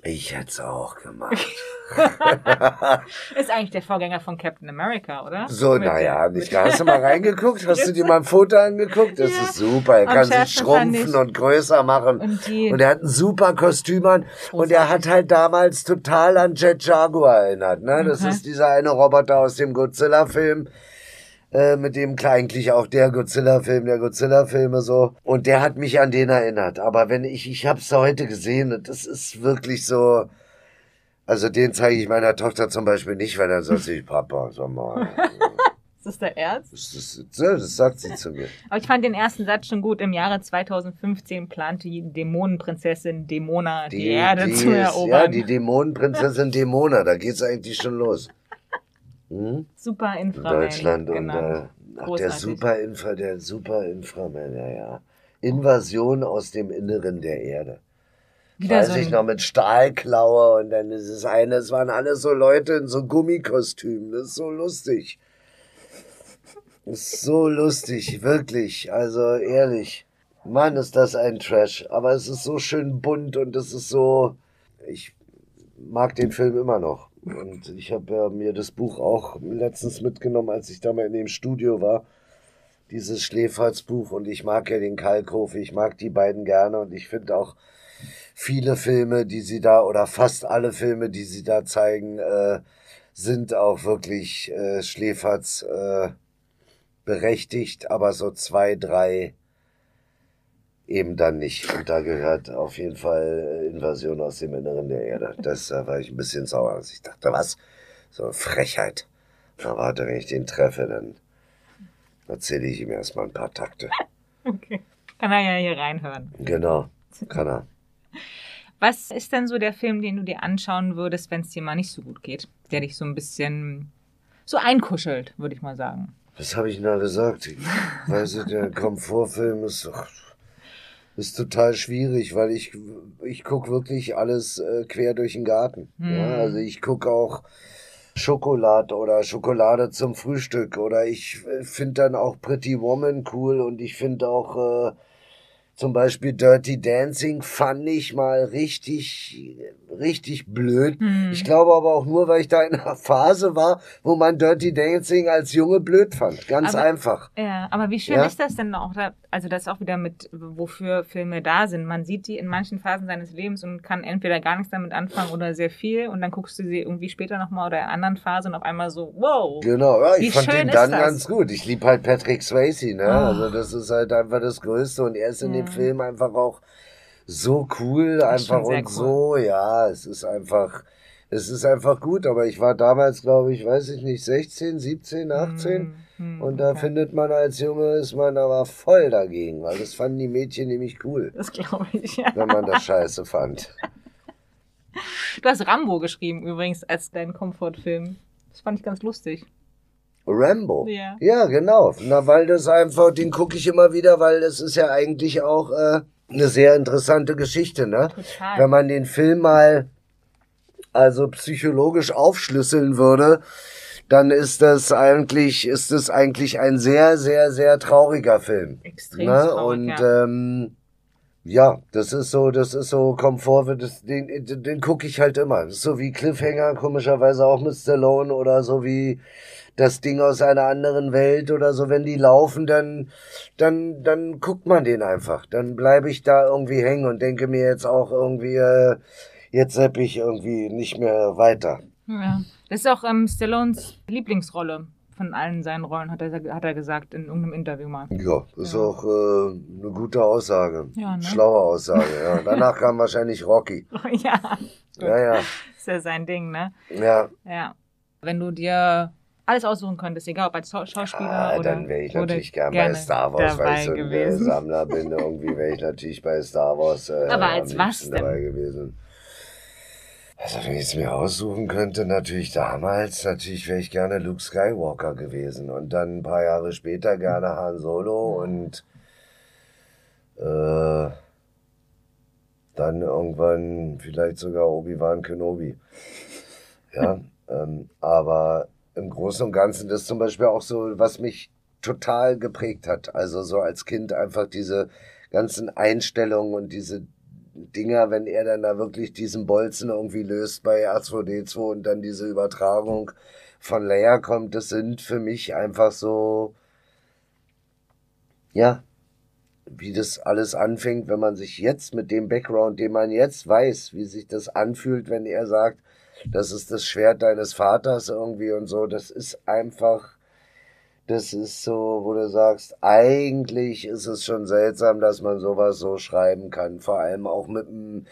ich hätte es auch gemacht. ist eigentlich der Vorgänger von Captain America, oder? So, naja, nicht. Hast du mal reingeguckt? Hast du dir mal ein Foto angeguckt? Das ja. ist super. Er kann sich schrumpfen und größer machen. Und, und er hat ein super Kostüm an. Und er hat halt damals total an Jet Jaguar erinnert. Ne? Das okay. ist dieser eine Roboter aus dem Godzilla-Film äh, mit dem eigentlich auch der Godzilla-Film, der Godzilla-Filme so. Und der hat mich an den erinnert. Aber wenn ich, ich hab's heute gesehen und das ist wirklich so, also den zeige ich meiner Tochter zum Beispiel nicht, wenn er sagt, ich Papa, sag mal. ist das der Ernst? Das, ist, das sagt sie zu mir. Aber ich fand den ersten Satz schon gut. Im Jahre 2015 plante die Dämonenprinzessin Dämona die, die Erde die zu erobern. ja, die Dämonenprinzessin Dämona, da geht's eigentlich schon los. Hm? Super Inframan. Deutschland und äh, ach, der Super Infra, der Super Inframan, ja, ja. Invasion aus dem Inneren der Erde. Wieder Weiß so ich noch mit Stahlklaue und dann ist es eine, es waren alles so Leute in so Gummikostümen. Das ist so lustig. Das ist so lustig, wirklich. Also ehrlich. Mann, ist das ein Trash. Aber es ist so schön bunt und es ist so. Ich mag den Film immer noch. Und ich habe ja mir das Buch auch letztens mitgenommen, als ich da mal in dem Studio war. Dieses Schläferzbuch. Und ich mag ja den Kalkhof. Ich mag die beiden gerne. Und ich finde auch viele Filme, die sie da, oder fast alle Filme, die sie da zeigen, äh, sind auch wirklich äh, Schläferz äh, berechtigt. Aber so zwei, drei eben dann nicht. Und da gehört auf jeden Fall äh, Invasion aus dem Inneren der Erde. Das da war ich ein bisschen sauer. Also ich dachte, was? So eine Frechheit. Na warte, wenn ich den treffe, dann erzähle ich ihm erstmal ein paar Takte. Okay. Kann er ja hier reinhören. Genau, kann er. Was ist denn so der Film, den du dir anschauen würdest, wenn es dir mal nicht so gut geht? Der dich so ein bisschen so einkuschelt, würde ich mal sagen. Was habe ich denn da gesagt? Weißt du, der Komfortfilm ist doch ist total schwierig, weil ich, ich guck wirklich alles äh, quer durch den Garten. Hm. Ja, also ich guck auch Schokolade oder Schokolade zum Frühstück oder ich äh, finde dann auch Pretty Woman cool und ich finde auch äh, zum Beispiel Dirty Dancing fand ich mal richtig, richtig blöd. Hm. Ich glaube aber auch nur, weil ich da in einer Phase war, wo man Dirty Dancing als Junge blöd fand. Ganz aber, einfach. Ja, aber wie schön ja? ist das denn auch? Also das auch wieder mit, wofür Filme da sind. Man sieht die in manchen Phasen seines Lebens und kann entweder gar nichts damit anfangen oder sehr viel und dann guckst du sie irgendwie später nochmal oder in einer anderen Phase und auf einmal so, wow. Genau, ja, ich fand den dann ganz gut. Ich liebe halt Patrick Swayze, ne? Oh. Also das ist halt einfach das Größte und er ist in ja. dem Film einfach auch so cool, einfach und cool. so, ja, es ist einfach, es ist einfach gut, aber ich war damals, glaube ich, weiß ich nicht, 16, 17, 18 mm, und da okay. findet man als Junge, ist man aber voll dagegen, weil das fanden die Mädchen nämlich cool. Das glaube ich, ja. Wenn man das scheiße fand. Du hast Rambo geschrieben übrigens als deinen Komfortfilm. Das fand ich ganz lustig. Rambo. Ja. ja, genau. Na, weil das einfach, den gucke ich immer wieder, weil das ist ja eigentlich auch äh, eine sehr interessante Geschichte, ne? Total. Wenn man den Film mal also psychologisch aufschlüsseln würde, dann ist das eigentlich, ist das eigentlich ein sehr, sehr, sehr trauriger Film. Extrem ne? traurig, Und ja. ähm, ja, das ist so, das ist so Komfort, das, den, den, den gucke ich halt immer. Das ist so wie Cliffhanger, komischerweise auch mit Stallone oder so wie das Ding aus einer anderen Welt oder so, wenn die laufen, dann, dann, dann guckt man den einfach. Dann bleibe ich da irgendwie hängen und denke mir jetzt auch irgendwie, äh, jetzt sepp ich irgendwie nicht mehr weiter. Ja. Das ist auch ähm, Stallones Lieblingsrolle von allen seinen Rollen, hat er, hat er gesagt in irgendeinem Interview mal. Ja, ist ja. auch äh, eine gute Aussage. Ja, ne? Schlaue Aussage, ja. Danach kam wahrscheinlich Rocky. ja. Ja, ja. Ist ja sein Ding, ne? Ja. Ja. Wenn du dir alles aussuchen könntest, egal ob als Schauspieler ah, oder. Dann wäre ich natürlich gern bei Star Wars, weil ich so ein gewesen. Sammler bin. Irgendwie wäre ich natürlich bei Star Wars äh, Aber als was denn? dabei gewesen. Also wenn ich es mir aussuchen könnte, natürlich damals, natürlich wäre ich gerne Luke Skywalker gewesen und dann ein paar Jahre später gerne Han Solo und äh, dann irgendwann vielleicht sogar Obi-Wan Kenobi. Ja, ähm, aber im Großen und Ganzen das ist zum Beispiel auch so, was mich total geprägt hat. Also so als Kind einfach diese ganzen Einstellungen und diese Dinger, wenn er dann da wirklich diesen Bolzen irgendwie löst bei R2D2 und dann diese Übertragung von Leia kommt, das sind für mich einfach so, ja, wie das alles anfängt, wenn man sich jetzt mit dem Background, den man jetzt weiß, wie sich das anfühlt, wenn er sagt, das ist das Schwert deines Vaters irgendwie und so, das ist einfach, das ist so, wo du sagst, eigentlich ist es schon seltsam, dass man sowas so schreiben kann, vor allem auch mit dem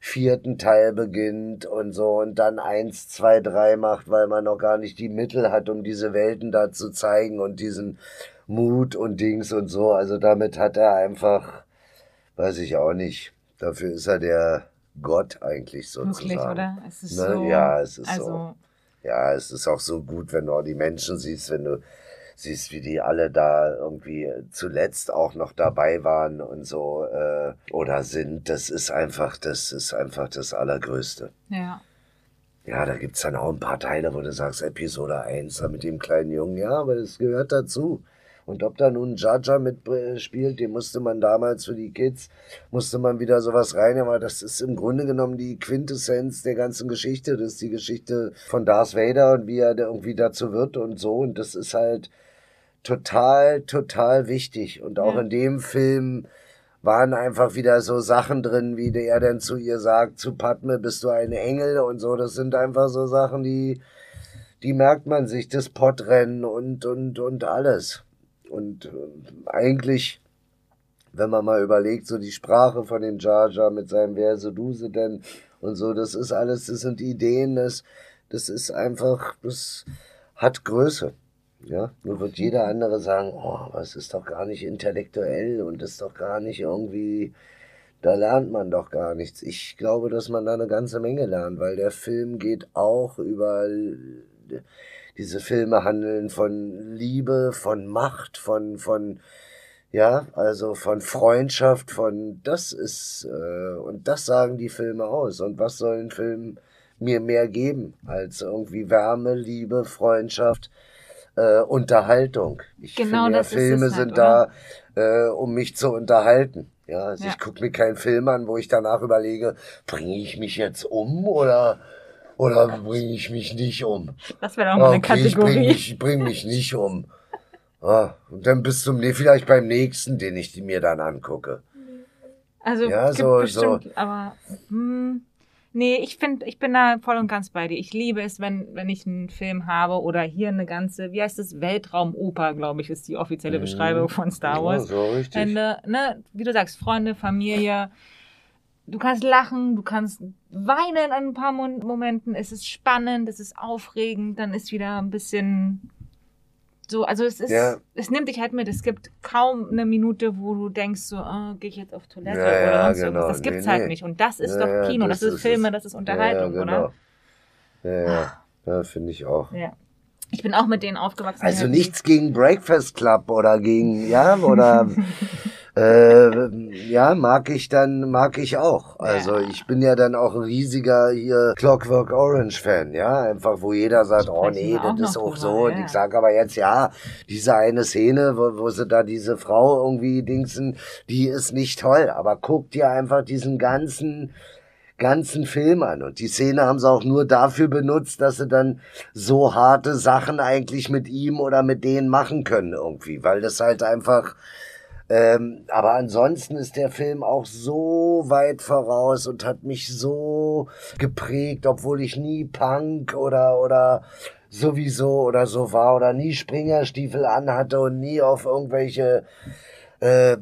vierten Teil beginnt und so und dann eins, zwei, drei macht, weil man noch gar nicht die Mittel hat, um diese Welten da zu zeigen und diesen Mut und Dings und so. Also damit hat er einfach, weiß ich auch nicht. Dafür ist er der Gott eigentlich sozusagen. Wirklich, oder? Es ist ne? so. Ja, es ist also so. Ja, es ist auch so gut, wenn du auch die Menschen siehst, wenn du siehst, wie die alle da irgendwie zuletzt auch noch dabei waren und so äh, oder sind. Das ist einfach, das ist einfach das Allergrößte. Ja. Ja, da gibt's dann auch ein paar Teile, wo du sagst, Episode 1 mit dem kleinen Jungen, ja, aber das gehört dazu. Und ob da nun Jaja mitspielt, den musste man damals für die Kids, musste man wieder sowas rein, aber das ist im Grunde genommen die Quintessenz der ganzen Geschichte. Das ist die Geschichte von Darth Vader und wie er irgendwie dazu wird und so. Und das ist halt total, total wichtig. Und auch ja. in dem Film waren einfach wieder so Sachen drin, wie der dann zu ihr sagt, zu Padme bist du ein Engel und so. Das sind einfach so Sachen, die, die merkt man sich, das Pottrennen und, und, und alles. Und äh, eigentlich, wenn man mal überlegt, so die Sprache von den Jar Jar mit seinem Wer so denn und so, das ist alles, das sind Ideen, das, das ist einfach, das hat Größe. Ja, nur wird jeder andere sagen, oh, aber es ist doch gar nicht intellektuell und ist doch gar nicht irgendwie, da lernt man doch gar nichts. Ich glaube, dass man da eine ganze Menge lernt, weil der Film geht auch über diese Filme handeln von Liebe, von Macht, von, von, ja, also von Freundschaft, von, das ist, äh, und das sagen die Filme aus. Und was soll ein Film mir mehr geben als irgendwie Wärme, Liebe, Freundschaft, äh, Unterhaltung. Ich genau, finde, ja, Filme halt, sind oder? da, äh, um mich zu unterhalten. Ja, also ja. ich gucke mir keinen Film an, wo ich danach überlege, bringe ich mich jetzt um oder oder bringe ich mich nicht um? Das wäre auch mal eine okay, Kategorie. Ich bringe mich, bring mich nicht um. Ah, und dann bis zum, nee, vielleicht beim nächsten, den ich mir dann angucke. Also, ja, so, bestimmt, so. aber, hm, nee, ich finde, ich bin da voll und ganz bei dir. Ich liebe es, wenn, wenn ich einen Film habe oder hier eine ganze, wie heißt das, Weltraumoper, glaube ich, ist die offizielle mhm. Beschreibung von Star Wars. Ja, so richtig. Wenn, ne, wie du sagst, Freunde, Familie, du kannst lachen, du kannst weinen an ein paar Momenten, es ist spannend, es ist aufregend, dann ist wieder ein bisschen so, also es ist, ja. es nimmt dich halt mit. Es gibt kaum eine Minute, wo du denkst so, oh, gehe ich jetzt auf Toilette ja, oder ja, sonst genau. irgendwas. Das gibt's nee, halt nee. nicht. Und das ist doch Kino, das, das, ist Filme, das ist Unterhaltung, genau. oder? Ja, ja, ja finde ich auch. Ja. Ich bin auch mit denen aufgewachsen. Also nichts gegen Breakfast Club oder gegen, ja, oder äh, ja, mag ich dann, mag ich auch. Also ich bin ja dann auch ein riesiger hier Clockwork Orange Fan, ja, einfach wo jeder sagt, oh nee, das ist auch so. Ja. Und ich sage aber jetzt, ja, diese eine Szene, wo, wo sie da diese Frau irgendwie dingsen, die ist nicht toll, aber guck dir einfach diesen ganzen ganzen Film an. Und die Szene haben sie auch nur dafür benutzt, dass sie dann so harte Sachen eigentlich mit ihm oder mit denen machen können irgendwie, weil das halt einfach ähm, aber ansonsten ist der Film auch so weit voraus und hat mich so geprägt, obwohl ich nie Punk oder oder sowieso oder so war oder nie Springerstiefel anhatte und nie auf irgendwelche äh,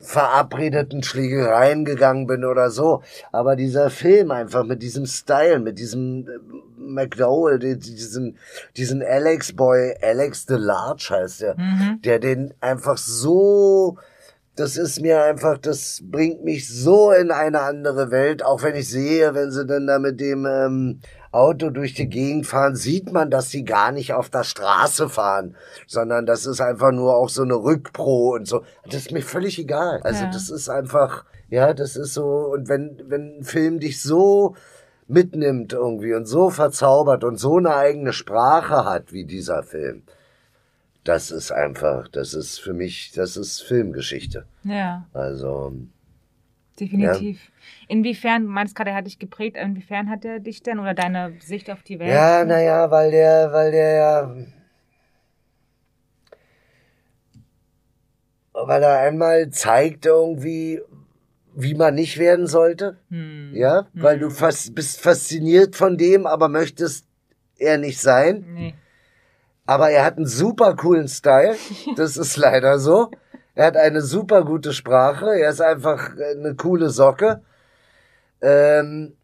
verabredeten Schlägereien gegangen bin oder so. Aber dieser Film einfach mit diesem Style, mit diesem äh, McDowell, diesen, diesen Alex Boy, Alex the Large heißt der, mhm. der den einfach so das ist mir einfach, das bringt mich so in eine andere Welt. Auch wenn ich sehe, wenn sie dann da mit dem ähm, Auto durch die Gegend fahren, sieht man, dass sie gar nicht auf der Straße fahren, sondern das ist einfach nur auch so eine Rückpro und so. Das ist mir völlig egal. Also Ja. das ist einfach, ja, das ist so. Und wenn wenn ein Film dich so mitnimmt irgendwie und so verzaubert und so eine eigene Sprache hat wie dieser Film, das ist einfach, das ist für mich, das ist Filmgeschichte. Ja, Also definitiv. Inwiefern, du meinst gerade, er hat dich geprägt, inwiefern hat er dich denn oder deine Sicht auf die Welt? ja, naja, weil der, weil der ja, weil er einmal zeigt irgendwie, wie man nicht werden sollte. Hm. Ja, weil du fast bist fasziniert von dem, aber möchtest er nicht sein. Nee. Aber er hat einen super coolen Style. Das ist leider so. Er hat eine super gute Sprache. Er ist einfach eine coole Socke. Ähm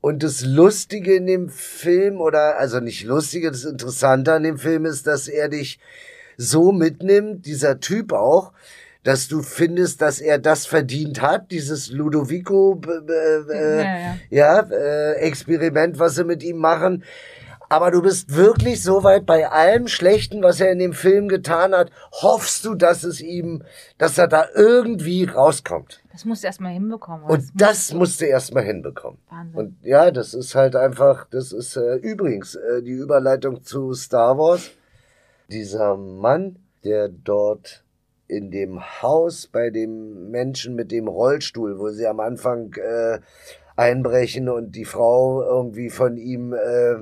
und das Lustige in dem Film, oder also nicht lustige, das Interessante an dem Film ist, dass er dich so mitnimmt, dieser Typ auch, dass du findest, dass er das verdient hat, dieses Ludovico b- äh, Ja, ja. ja, äh, Experiment, was sie mit ihm machen. Aber du bist wirklich so weit bei allem Schlechten, was er in dem Film getan hat, hoffst du, dass es ihm, dass er da irgendwie rauskommt. Das musst du erstmal hinbekommen. Und das musst du erstmal hinbekommen. Wahnsinn. Und ja, das ist halt einfach, das ist äh, übrigens äh, die Überleitung zu Star Wars. Dieser Mann, der dort in dem Haus bei dem Menschen mit dem Rollstuhl, wo sie am Anfang äh, einbrechen und die Frau irgendwie von ihm äh,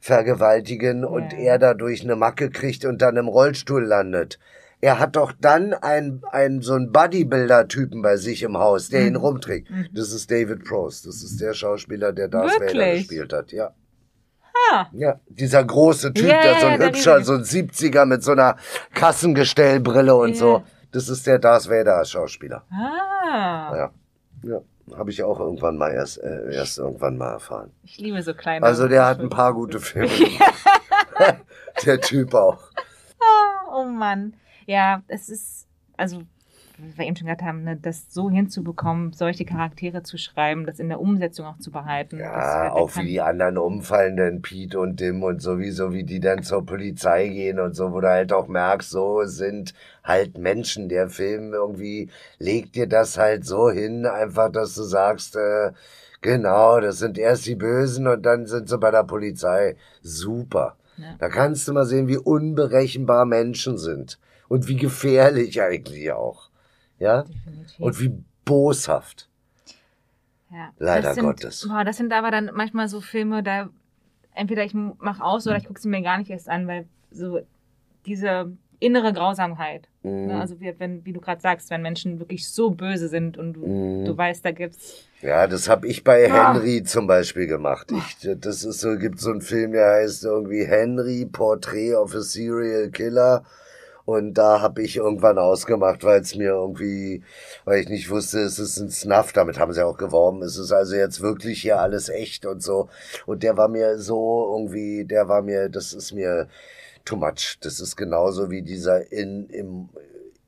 vergewaltigen und Ja. er dadurch eine Macke kriegt und dann im Rollstuhl landet. Er hat doch dann ein, ein so ein Bodybuilder-Typen bei sich im Haus, der Mhm. ihn rumträgt. Das ist David Prost. Das ist der Schauspieler, der Darth Vader Wirklich? gespielt hat, ja. Ah, Ja, dieser große Typ, Ja, der so ein ja, hübscher, so ein 70er mit so einer Kassengestellbrille und Ja. so. Das ist der Darth Vader Schauspieler. ah. Ja. Ja. Habe ich auch irgendwann mal erst, äh, erst irgendwann mal erfahren. Ich liebe so kleine. Also der hat ein paar gute Filme der Typ auch. Oh Mann. Ja, es ist, also, wie wir eben schon gesagt haben, ne, das so hinzubekommen, solche Charaktere zu schreiben, das in der Umsetzung auch zu behalten. Ja, auch wie die anderen umfallenden Pete und Dim und sowieso, wie die dann zur Polizei gehen und so, wo du halt auch merkst, so sind halt Menschen. Der Film irgendwie legt dir das halt so hin, einfach, dass du sagst, äh, genau, das sind erst die Bösen und dann sind sie bei der Polizei. Super. Ja. Da kannst du mal sehen, wie unberechenbar Menschen sind und wie gefährlich eigentlich auch. Ja? Definitiv. Und wie boshaft. Ja, Leider das sind, Gottes. Boah, das sind aber dann manchmal so Filme, da entweder ich mach aus oder ich gucke sie mir gar nicht erst an, weil so diese innere Grausamkeit. Mhm. Ne? Also wie, wenn, wie du gerade sagst, wenn Menschen wirklich so böse sind und du, Mhm. du weißt, da gibt's Ja, das hab ich bei Ah. Henry zum Beispiel gemacht. Ich, das ist so, gibt so einen Film, der heißt irgendwie Henry, Portrait of a Serial Killer. Und da hab ich irgendwann ausgemacht, weil es mir irgendwie, weil ich nicht wusste, es ist ein Snuff, damit haben sie auch geworben. Es ist also jetzt wirklich hier alles echt und so. Und der war mir so irgendwie, der war mir, das ist mir too much. Das ist genauso wie dieser in, im,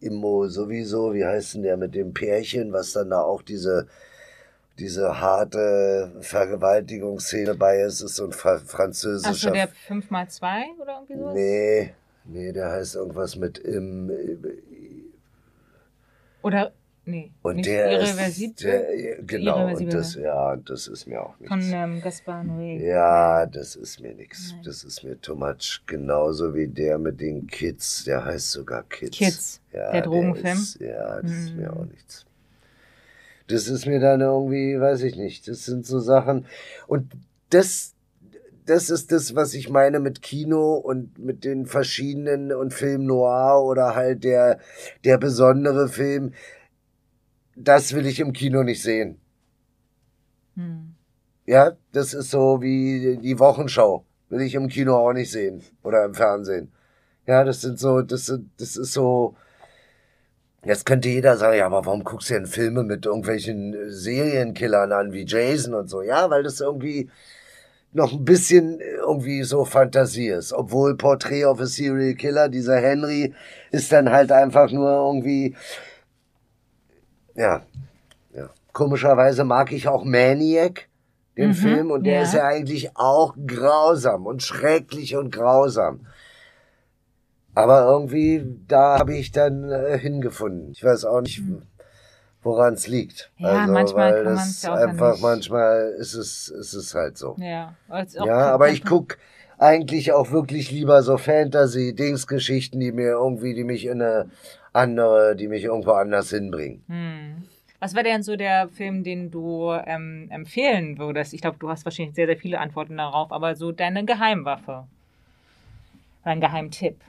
Immo sowieso, wie heißt denn der mit dem Pärchen, was dann da auch diese, diese harte Vergewaltigungsszene bei ist, ist so ein französischer. der 5x2 oder irgendwie sowas? nee, nee, der heißt irgendwas mit im, Oder, nee, und nicht der irreversibel? ist, der, genau, Irreversibel, und das, ja, das ist mir auch nichts. Von ähm, Gaspar Noé. Ja, das ist mir. Nein. Das ist mir too much. Genauso wie der mit den Kids. Der heißt sogar Kids. Kids, Ja, der Drogenfilm. ja, das ist mir Mhm. auch nichts. Das ist mir dann irgendwie, weiß ich nicht. Das sind so Sachen. Und das, das ist das, was ich meine mit Kino und mit den verschiedenen und Film Noir oder halt der, der besondere Film. Das will ich im Kino nicht sehen. Hm. Ja, das ist so wie die Wochenschau. Will ich im Kino auch nicht sehen. Oder im Fernsehen. Ja, das sind so, das sind, das ist so. Jetzt könnte jeder sagen, ja, aber warum guckst du denn Filme mit irgendwelchen Serienkillern an wie Jason und so? Ja, weil das irgendwie, noch ein bisschen irgendwie so Fantasie ist. Obwohl Portrait of a Serial Killer, dieser Henry, ist dann halt einfach nur irgendwie, ja, ja. Komischerweise mag ich auch Maniac, den Mhm, Film, und der ja. ist ja eigentlich auch grausam und schrecklich und grausam. Aber irgendwie, da habe ich dann äh, hingefunden. Ich weiß auch nicht, woran es liegt. Ja, manchmal weil kann ja auch einfach, nicht. manchmal ist es, ist es halt so. Ja, Ja, aber ich guck eigentlich auch wirklich lieber so Fantasy-Dingsgeschichten, die mir irgendwie, die mich in eine andere, die mich irgendwo anders hinbringen. Hm. Was wäre denn so der Film, den du ähm, empfehlen würdest? Ich glaube, du hast wahrscheinlich sehr, sehr viele Antworten darauf, aber so deine Geheimwaffe. Oder ein Geheimtipp.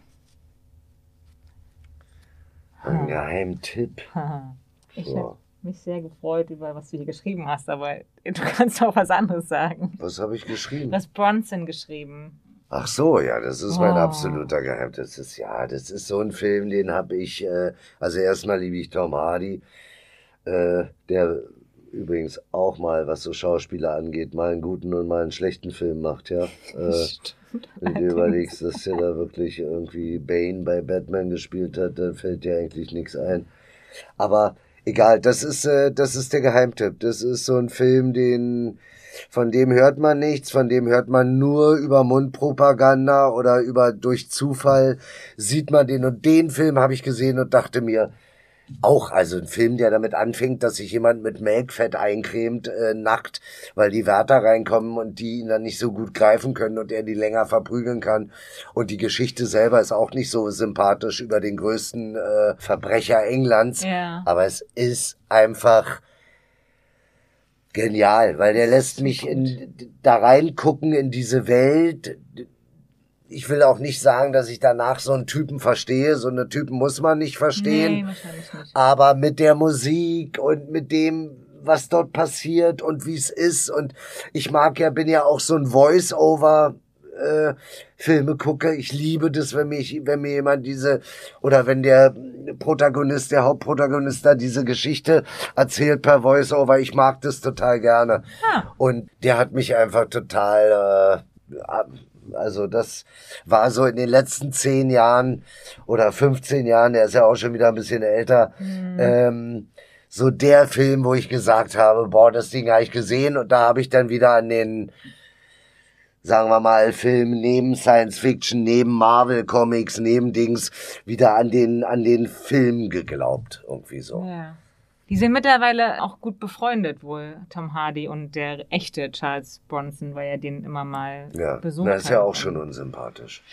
Ein Geheimtipp. Ich Ja. habe mich sehr gefreut über was du hier geschrieben hast, aber du kannst auch was anderes sagen. Was habe ich geschrieben? Du hast Bronson geschrieben. Ach so, ja, das ist mein Oh. absoluter Geheim. Das ist ja, das ist so ein Film, den habe ich. Äh, also erstmal liebe ich Tom Hardy, äh, der übrigens auch mal, was so Schauspieler angeht, mal einen guten und mal einen schlechten Film macht, ja. Äh, Stimmt. Wenn du überlegst, dass der da wirklich irgendwie Bane bei Batman gespielt hat, dann fällt dir eigentlich nichts ein. Aber egal, das ist, äh, das ist der Geheimtipp. Das ist so ein Film, den, von dem hört man nichts, von dem hört man nur über Mundpropaganda oder über durch Zufall sieht man den. Und den Film habe ich gesehen und dachte mir, auch, also ein Film, der damit anfängt, dass sich jemand mit Melkfett eincremt, äh, nackt, weil die Wärter reinkommen und die ihn dann nicht so gut greifen können und er die länger verprügeln kann. Und die Geschichte selber ist auch nicht so sympathisch über den größten äh, Verbrecher Englands. Ja. Aber es ist einfach genial, weil der lässt mich in, da reingucken in diese Welt. Ich will auch nicht sagen, dass ich danach so einen Typen verstehe. So eine Typen muss man nicht verstehen. Nee, wahrscheinlich nicht. Aber mit der Musik und mit dem, was dort passiert und wie es ist. Und ich mag ja, bin ja auch so ein Voice-Over. Äh, Filme gucke. Ich liebe das, wenn mich, wenn mir jemand diese oder wenn der Protagonist, der Hauptprotagonist da diese Geschichte erzählt per Voice-Over. Ich mag das total gerne. Ah. Und der hat mich einfach total, äh, also das war so in den letzten zehn Jahren oder 15 Jahren, der ist ja auch schon wieder ein bisschen älter, ähm, so der Film, wo ich gesagt habe, boah, das Ding habe ich gesehen und da habe ich dann wieder an den, sagen wir mal, Film neben Science Fiction, neben Marvel Comics, neben Dings, wieder an den, an den Film geglaubt, irgendwie so. Ja. Die sind mittlerweile auch gut befreundet, wohl Tom Hardy und der echte Charles Bronson, weil er den immer mal Ja, besucht das ist ja hat. auch schon unsympathisch.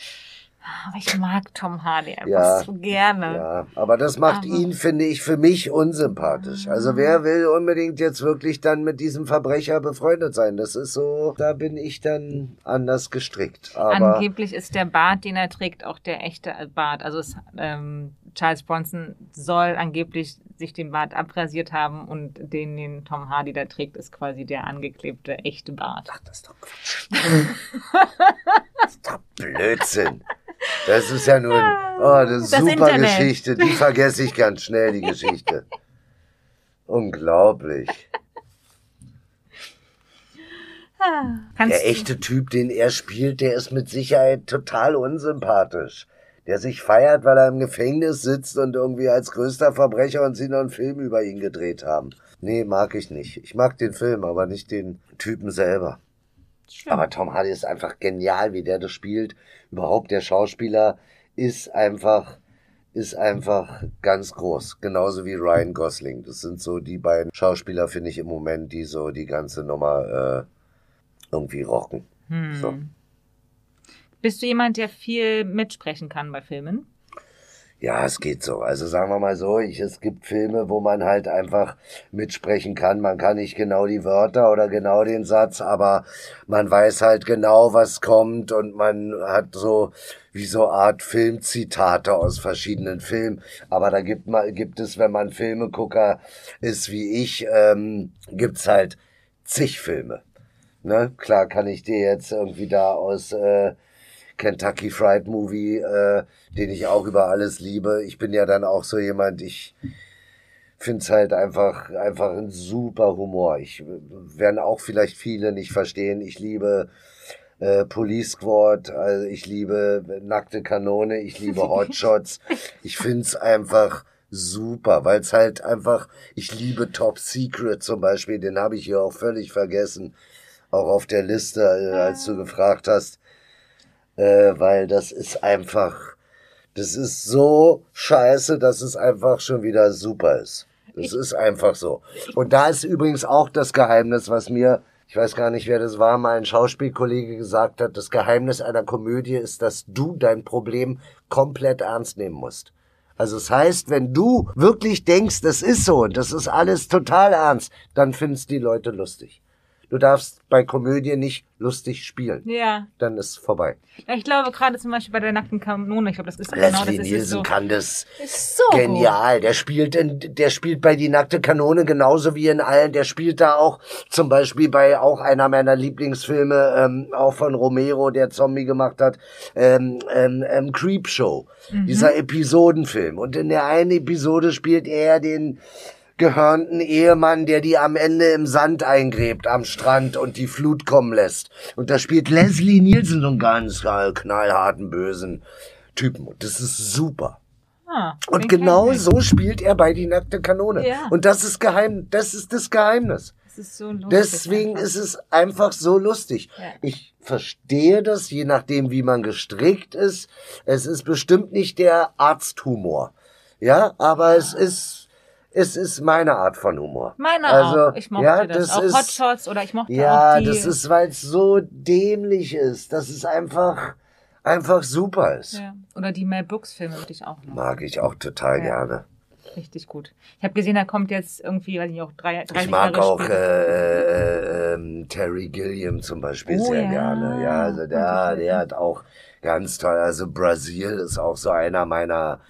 Aber ich mag Tom Hardy einfach Ja, so gerne. Ja, aber das macht Aber- ihn, finde ich, für mich unsympathisch. Also wer will unbedingt jetzt wirklich dann mit diesem Verbrecher befreundet sein? Das ist so, da bin ich dann anders gestrickt. Aber Angeblich ist der Bart, den er trägt, auch der echte Bart. Also es, ähm, Charles Bronson soll angeblich sich den Bart abrasiert haben und den, den Tom Hardy da trägt, ist quasi der angeklebte echte Bart. Ach, das ist doch Quatsch. das ist doch Blödsinn. Das ist ja nur oh, eine Das super Internet. Geschichte. Die vergesse ich ganz schnell, die Geschichte. Unglaublich. Kannst Der echte Typ, den er spielt, der ist mit Sicherheit total unsympathisch. Der sich feiert, weil er im Gefängnis sitzt und irgendwie als größter Verbrecher und sie noch einen Film über ihn gedreht haben. Nee, mag ich nicht. Ich mag den Film, aber nicht den Typen selber. Schlimm. Aber Tom Hardy ist einfach genial, wie der das spielt. Überhaupt der Schauspieler ist einfach, ist einfach ganz groß. Genauso wie Ryan Gosling. Das sind so die beiden Schauspieler, finde ich im Moment, die so die ganze Nummer äh, irgendwie rocken. Hm. So. Bist du jemand, der viel mitsprechen kann bei Filmen? Ja, es geht so. Also sagen wir mal so, ich, es gibt Filme, wo man halt einfach mitsprechen kann. Man kann nicht genau die Wörter oder genau den Satz, aber man weiß halt genau, was kommt und man hat so wie so Art Filmzitate aus verschiedenen Filmen. Aber da gibt man, gibt es, wenn man Filmegucker ist wie ich, ähm, gibt's halt zig Filme. Ne? Klar kann ich dir jetzt irgendwie da aus äh, Kentucky Fried Movie, äh, den ich auch über alles liebe. Ich bin ja dann auch so jemand, ich find's halt einfach, einfach ein super Humor. Ich werden auch vielleicht viele nicht verstehen. Ich liebe äh, Police Squad, also ich liebe Nackte Kanone, ich liebe Hotshots. ich find's einfach super, weil es halt einfach, ich liebe Top Secret zum Beispiel, den habe ich hier auch völlig vergessen, auch auf der Liste, äh, als du gefragt hast, äh, weil das ist einfach, das ist so scheiße, dass es einfach schon wieder super ist. Das ist einfach so. Und da ist übrigens auch das Geheimnis, was mir, ich weiß gar nicht, wer das war, mal ein Schauspielkollege gesagt hat, das Geheimnis einer Komödie ist, dass du dein Problem komplett ernst nehmen musst. Also es das heißt, wenn du wirklich denkst, das ist so und das ist alles total ernst, dann findest die Leute lustig du darfst bei Komödie nicht lustig spielen. Ja. Dann ist vorbei. Ja, ich glaube gerade zum Beispiel bei der nackten Kanone, ich glaube, das ist Leslie genau das Nielsen ist so, kann das ist so genial. Der spielt in, der spielt bei die nackte Kanone genauso wie in allen. Der spielt da auch zum Beispiel bei auch einer meiner Lieblingsfilme, ähm, auch von Romero, der Zombie gemacht hat, ähm, ähm, ähm, Creep Show. Mhm. Dieser Episodenfilm. Und in der einen Episode spielt er den gehörnten Ehemann, der die am Ende im Sand eingräbt am Strand und die Flut kommen lässt. Und da spielt Leslie Nielsen so einen ganz knallharten, bösen Typen. Und das ist super. Ah, und genau so spielt er bei die nackte Kanone. Ja. Und das ist geheim, das ist das Geheimnis. Das ist so lustig Deswegen einfach. ist es einfach so lustig. Ja. Ich verstehe das, je nachdem, wie man gestrickt ist. Es ist bestimmt nicht der Arzthumor. Ja, aber es ist es ist meine Art von Humor. Meine also, auch. Ich mochte ja, das. das auch ist, Hotshots oder ich mochte Ja, auch die. das ist, weil es so dämlich ist, dass es einfach, einfach super ist. Ja. Oder die Mel Brooks Filme würde ich auch noch. Mag ich auch total Ja. gerne. Richtig gut. Ich habe gesehen, da kommt jetzt irgendwie, weiß ich nicht, auch drei, 30 Ich mag Jahre auch äh, ähm, Terry Gilliam zum Beispiel Oh, sehr ja. gerne. Ja, also der, der hat auch ganz toll. Also Brasil ist auch so einer meiner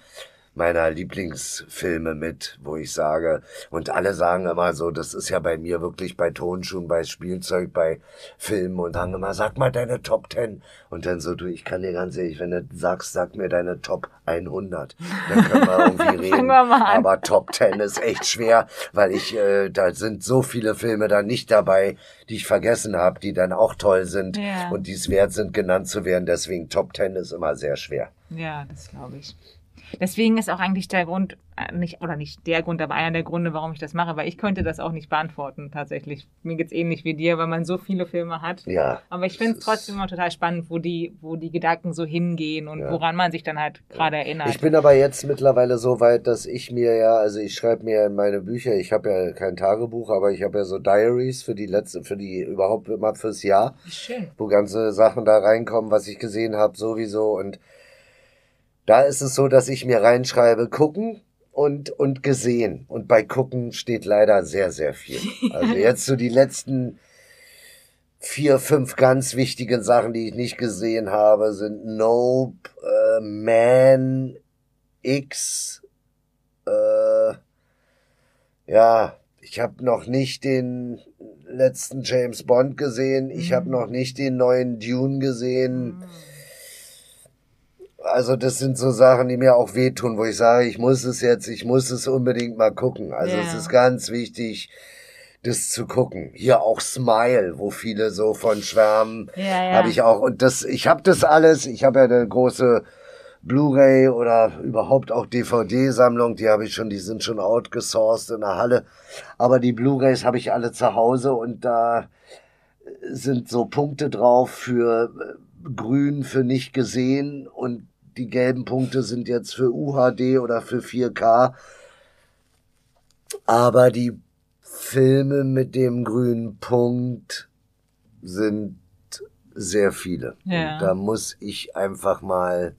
meiner Lieblingsfilme mit, wo ich sage, und alle sagen immer so, das ist ja bei mir wirklich bei Tonschuhen, bei Spielzeug, bei Filmen und sagen immer, sag mal deine Top 10. Und dann so, du, ich kann dir ganz ehrlich, wenn du sagst, sag mir deine Top 100. Dann können wir irgendwie reden. wir. Aber Top 10 ist echt schwer, weil ich, äh, da sind so viele Filme da nicht dabei, die ich vergessen habe, die dann auch toll sind Ja. und die es wert sind, genannt zu werden. Deswegen Top 10 ist immer sehr schwer. Ja, das glaube ich. Deswegen ist auch eigentlich der Grund, äh, nicht, oder nicht der Grund, aber einer der Gründe, warum ich das mache, weil ich könnte das auch nicht beantworten, tatsächlich. Mir geht's ähnlich wie dir, weil man so viele Filme hat. Ja. Aber ich finde es trotzdem immer total spannend, wo die, wo die Gedanken so hingehen und Ja. woran man sich dann halt gerade erinnert. Ich bin aber jetzt mittlerweile so weit, dass ich mir ja, also ich schreibe mir in meine Bücher, ich habe ja kein Tagebuch, aber ich habe ja so Diaries für die letzte, für die überhaupt immer fürs Jahr, schön. wo ganze Sachen da reinkommen, was ich gesehen habe, sowieso. Und da ist es so, dass ich mir reinschreibe, gucken und, und gesehen. Und bei gucken steht leider sehr, sehr viel. Also jetzt so die letzten vier, fünf ganz wichtigen Sachen, die ich nicht gesehen habe, sind Nope, äh, Man, X, äh, ja, ich habe noch nicht den letzten James Bond gesehen, ich habe Mhm. noch nicht den neuen Dune gesehen. Also das sind so Sachen, die mir auch wehtun, wo ich sage, ich muss es jetzt, ich muss es unbedingt mal gucken. Also es Ja. ist ganz wichtig, das zu gucken. Hier auch Smile, wo viele so von schwärmen, Ja, ja. habe ich auch. Und das, ich habe das alles. Ich habe ja eine große Blu-ray oder überhaupt auch DVD-Sammlung. Die habe ich schon, die sind schon outgesourced in der Halle. Aber die Blu-rays habe ich alle zu Hause und da sind so Punkte drauf für äh, Grün für nicht gesehen und die gelben Punkte sind jetzt für UHD oder für 4K. Aber die Filme mit dem grünen Punkt sind sehr viele. Ja. Und da muss ich einfach mal,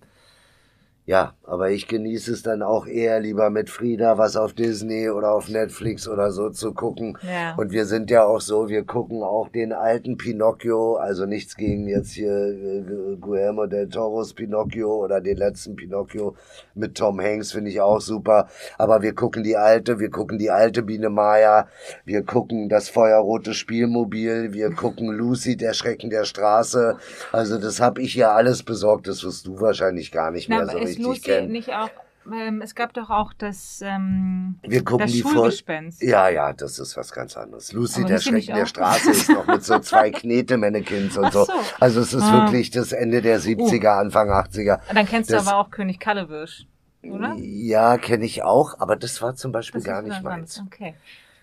ja, aber ich genieße es dann auch eher lieber mit Frieda was auf Disney oder auf Netflix oder so zu gucken. Ja. Und wir sind ja auch so, wir gucken auch den alten Pinocchio, also nichts gegen jetzt hier äh, Guillermo del Toros Pinocchio oder den letzten Pinocchio mit Tom Hanks finde ich auch super. Aber wir gucken die alte, wir gucken die alte Biene Maya, wir gucken das feuerrote Spielmobil, wir gucken Lucy, der Schrecken der Straße. Also das habe ich ja alles besorgt, das wirst du wahrscheinlich gar nicht mehr aber so ist Lucy nicht auch ähm, es gab doch auch das, ähm, Wir gucken das die Vor Schulgespenst. Ja, ja, das ist was ganz anderes. Lucy, Aber der Schrecken der? Straße, ist noch mit so zwei Knete-Mannequins und so. so. Also es ist Ah. wirklich das Ende der 70er, Anfang 80er. Dann kennst Das- du aber auch König Kallewirsch, oder? Ja, kenne ich auch, aber das war zum Beispiel Das gar nicht meins. Okay.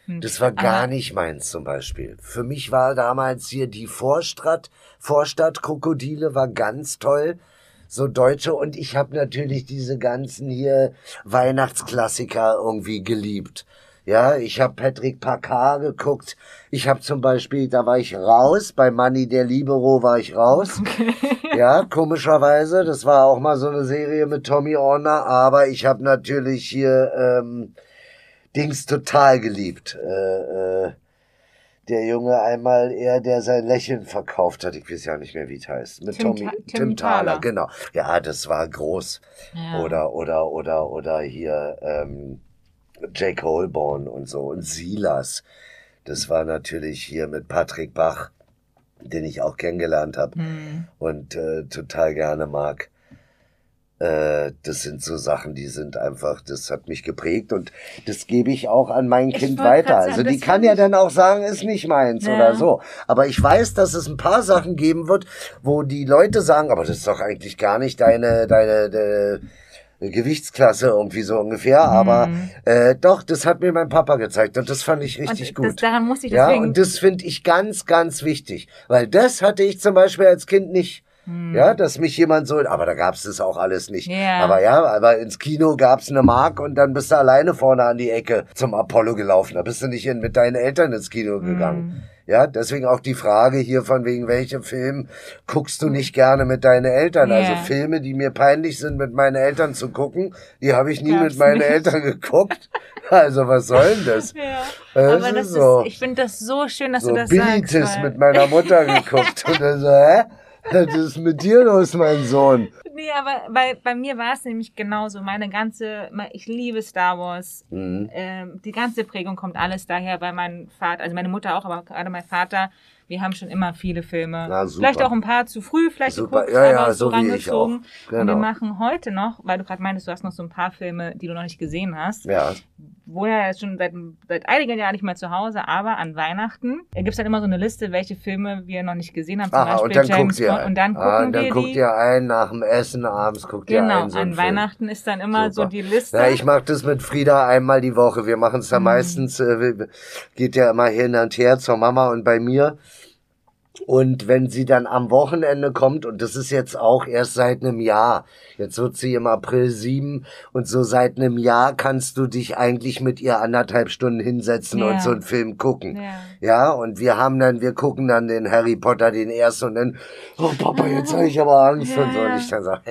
Hm. Das war gar nicht meins zum Beispiel. Für mich war damals hier die Vorstadt, Vorstadtkrokodile war ganz toll. So deutsche und ich habe natürlich diese ganzen hier Weihnachtsklassiker irgendwie geliebt. Ja, ich habe Patrick Packard geguckt. Ich habe zum Beispiel, da war ich raus, bei Manny der Libero war ich raus. Ja, komischerweise. Das war auch mal so eine Serie mit Tommy Orner, aber ich habe natürlich hier ähm, Dings total geliebt. Äh, äh, der Junge einmal er, der sein Lächeln verkauft hat. Ich weiß ja nicht mehr, wie es heißt. Mit Tim Tommy, Ta- Tim, Tim Thaler, genau. Ja, das war groß. Ja. Oder, oder, oder, oder hier ähm, Jake Holborn und so und Silas. Das war natürlich hier mit Patrick Bach, den ich auch kennengelernt habe Hm. und äh, total gerne mag. Äh, das sind so Sachen, die sind einfach, das hat mich geprägt und das gebe ich auch an mein Ich Kind weiter. grad Also sagen, die kann ja dann auch sagen, ist nicht meins Ja. oder so. Aber ich weiß, dass es ein paar Sachen geben wird, wo die Leute sagen, aber das ist doch eigentlich gar nicht deine, deine, deine Gewichtsklasse irgendwie so ungefähr. Aber äh, doch, das hat mir mein Papa gezeigt und das fand ich richtig und gut. Das, daran muss ich Ja, deswegen. und das finde ich ganz, ganz wichtig. Weil das hatte ich zum Beispiel als Kind nicht. Ja, dass mich jemand so, aber da gab's das auch alles nicht. Hm. Ja. Aber ja, aber ins Kino gab's eine Mark und dann bist du alleine vorne an die Ecke zum Apollo gelaufen. Da bist du nicht in, mit deinen Eltern ins Kino Hm. gegangen. Ja, deswegen auch die Frage hier von wegen welchem Film guckst du nicht gerne mit deinen Eltern? Ja. Also Filme, die mir peinlich sind, mit meinen Eltern zu gucken, die habe ich nie Gab's mit meinen nicht. Eltern geguckt. Also was soll denn das? ja. Das Aber das ist ist, so. ich finde das so schön, dass so du das Bilitis sagst. weil- mit meiner Mutter geguckt und dann so, hä? Was ist mit dir los, mein Sohn? Nee, aber bei, bei mir war es nämlich genauso. Meine ganze, ich liebe Star Wars. Mhm. Ähm, die ganze Prägung kommt alles daher, weil mein Vater, also meine Mutter auch, aber gerade mein Vater, wir haben schon immer viele Filme. Na. Vielleicht auch ein paar zu früh, vielleicht Super, geguckt, ja, ja, aber so rangezogen. Und Genau. wir machen heute noch, weil du gerade meintest, du hast noch so ein paar Filme, die du noch nicht gesehen hast. Ja, Woher jetzt schon seit, seit einigen Jahren nicht mehr zu Hause, aber an Weihnachten gibt es dann immer so eine Liste, welche Filme wir noch nicht gesehen haben. Zum aha, Beispiel und dann James guckt ihr Bond. ein. Und dann gucken ah, und dann wir guckt die. ihr ein, nach dem Essen abends guckt ihr genau, ein. So einen an. Weihnachten ist dann immer so Super. die Liste. Ja, ich mache das mit Frieda einmal die Woche. Wir machen es Mhm. ja meistens, äh, geht ja immer hin und her zur Mama und bei mir. Und wenn sie dann am Wochenende kommt, und das ist jetzt auch erst seit einem Jahr, jetzt wird sie im April sieben, und so seit einem Jahr kannst du dich eigentlich mit ihr anderthalb Stunden hinsetzen Ja. und so einen Film gucken. Ja. Ja, und wir haben dann, wir gucken dann den Harry Potter, den ersten, und dann, oh Papa, jetzt habe ich aber Angst Ja, und so. Und ich dann so,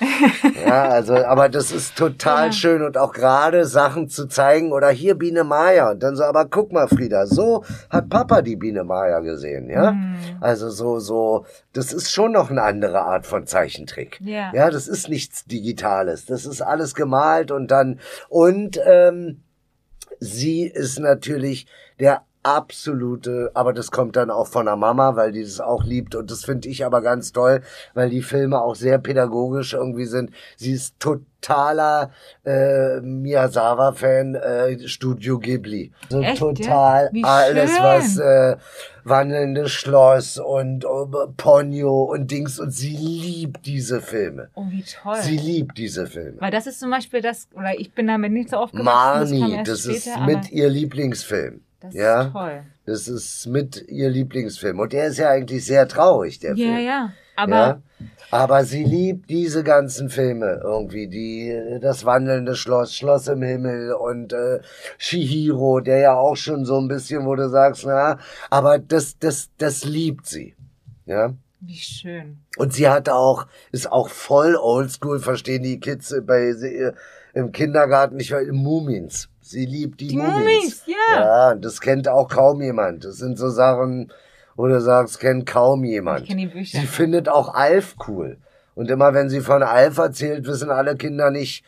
ja, also, aber das ist total Ja. schön und auch gerade Sachen zu zeigen oder hier Biene Maya und dann so, aber guck mal, Frieda, so hat Papa die Biene Maya gesehen, ja? Mhm. Also so, so, das ist schon noch eine andere Art von Zeichentrick. Ja. Ja, das ist nichts Digitales. Das ist alles gemalt und dann, und, ähm, sie ist natürlich der absolute, aber das kommt dann auch von der Mama, weil die das auch liebt und das finde ich aber ganz toll, weil die Filme auch sehr pädagogisch irgendwie sind. Sie ist totaler äh, Miyazawa-Fan, äh, Studio Ghibli. So Echt, ja? total Wie alles, schön. was äh, wandelndes Schloss und äh, Ponyo und Dings und sie liebt diese Filme. Oh, wie toll. Sie liebt diese Filme. Weil das ist zum Beispiel das, oder ich bin damit nicht so aufgewachsen. das kam Marnie, erst das ist mit ihr Lieblingsfilm. Das ja, ist toll. das ist mit ihr Lieblingsfilm. Und der ist ja eigentlich sehr traurig, der Ja, Film. ja. Aber ja? Aber sie liebt diese ganzen Filme irgendwie, die das wandelnde Schloss, Schloss im Himmel und äh, Shihiro, der ja auch schon so ein bisschen, wo du sagst, na, aber das, das, das liebt sie. Ja. wie schön. Und sie hat auch, ist auch voll oldschool, verstehen die Kids bei sie, im Kindergarten nicht, weil Mumins. Sie liebt die, Die Mumins. Mumins, ja. Ja, und das kennt auch kaum jemand. Das sind so Sachen, wo du sagst, kennt kaum jemand. Ich kenn die Bücher. Sie findet auch Alf cool. Und immer wenn sie von Alf erzählt, wissen alle Kinder nicht,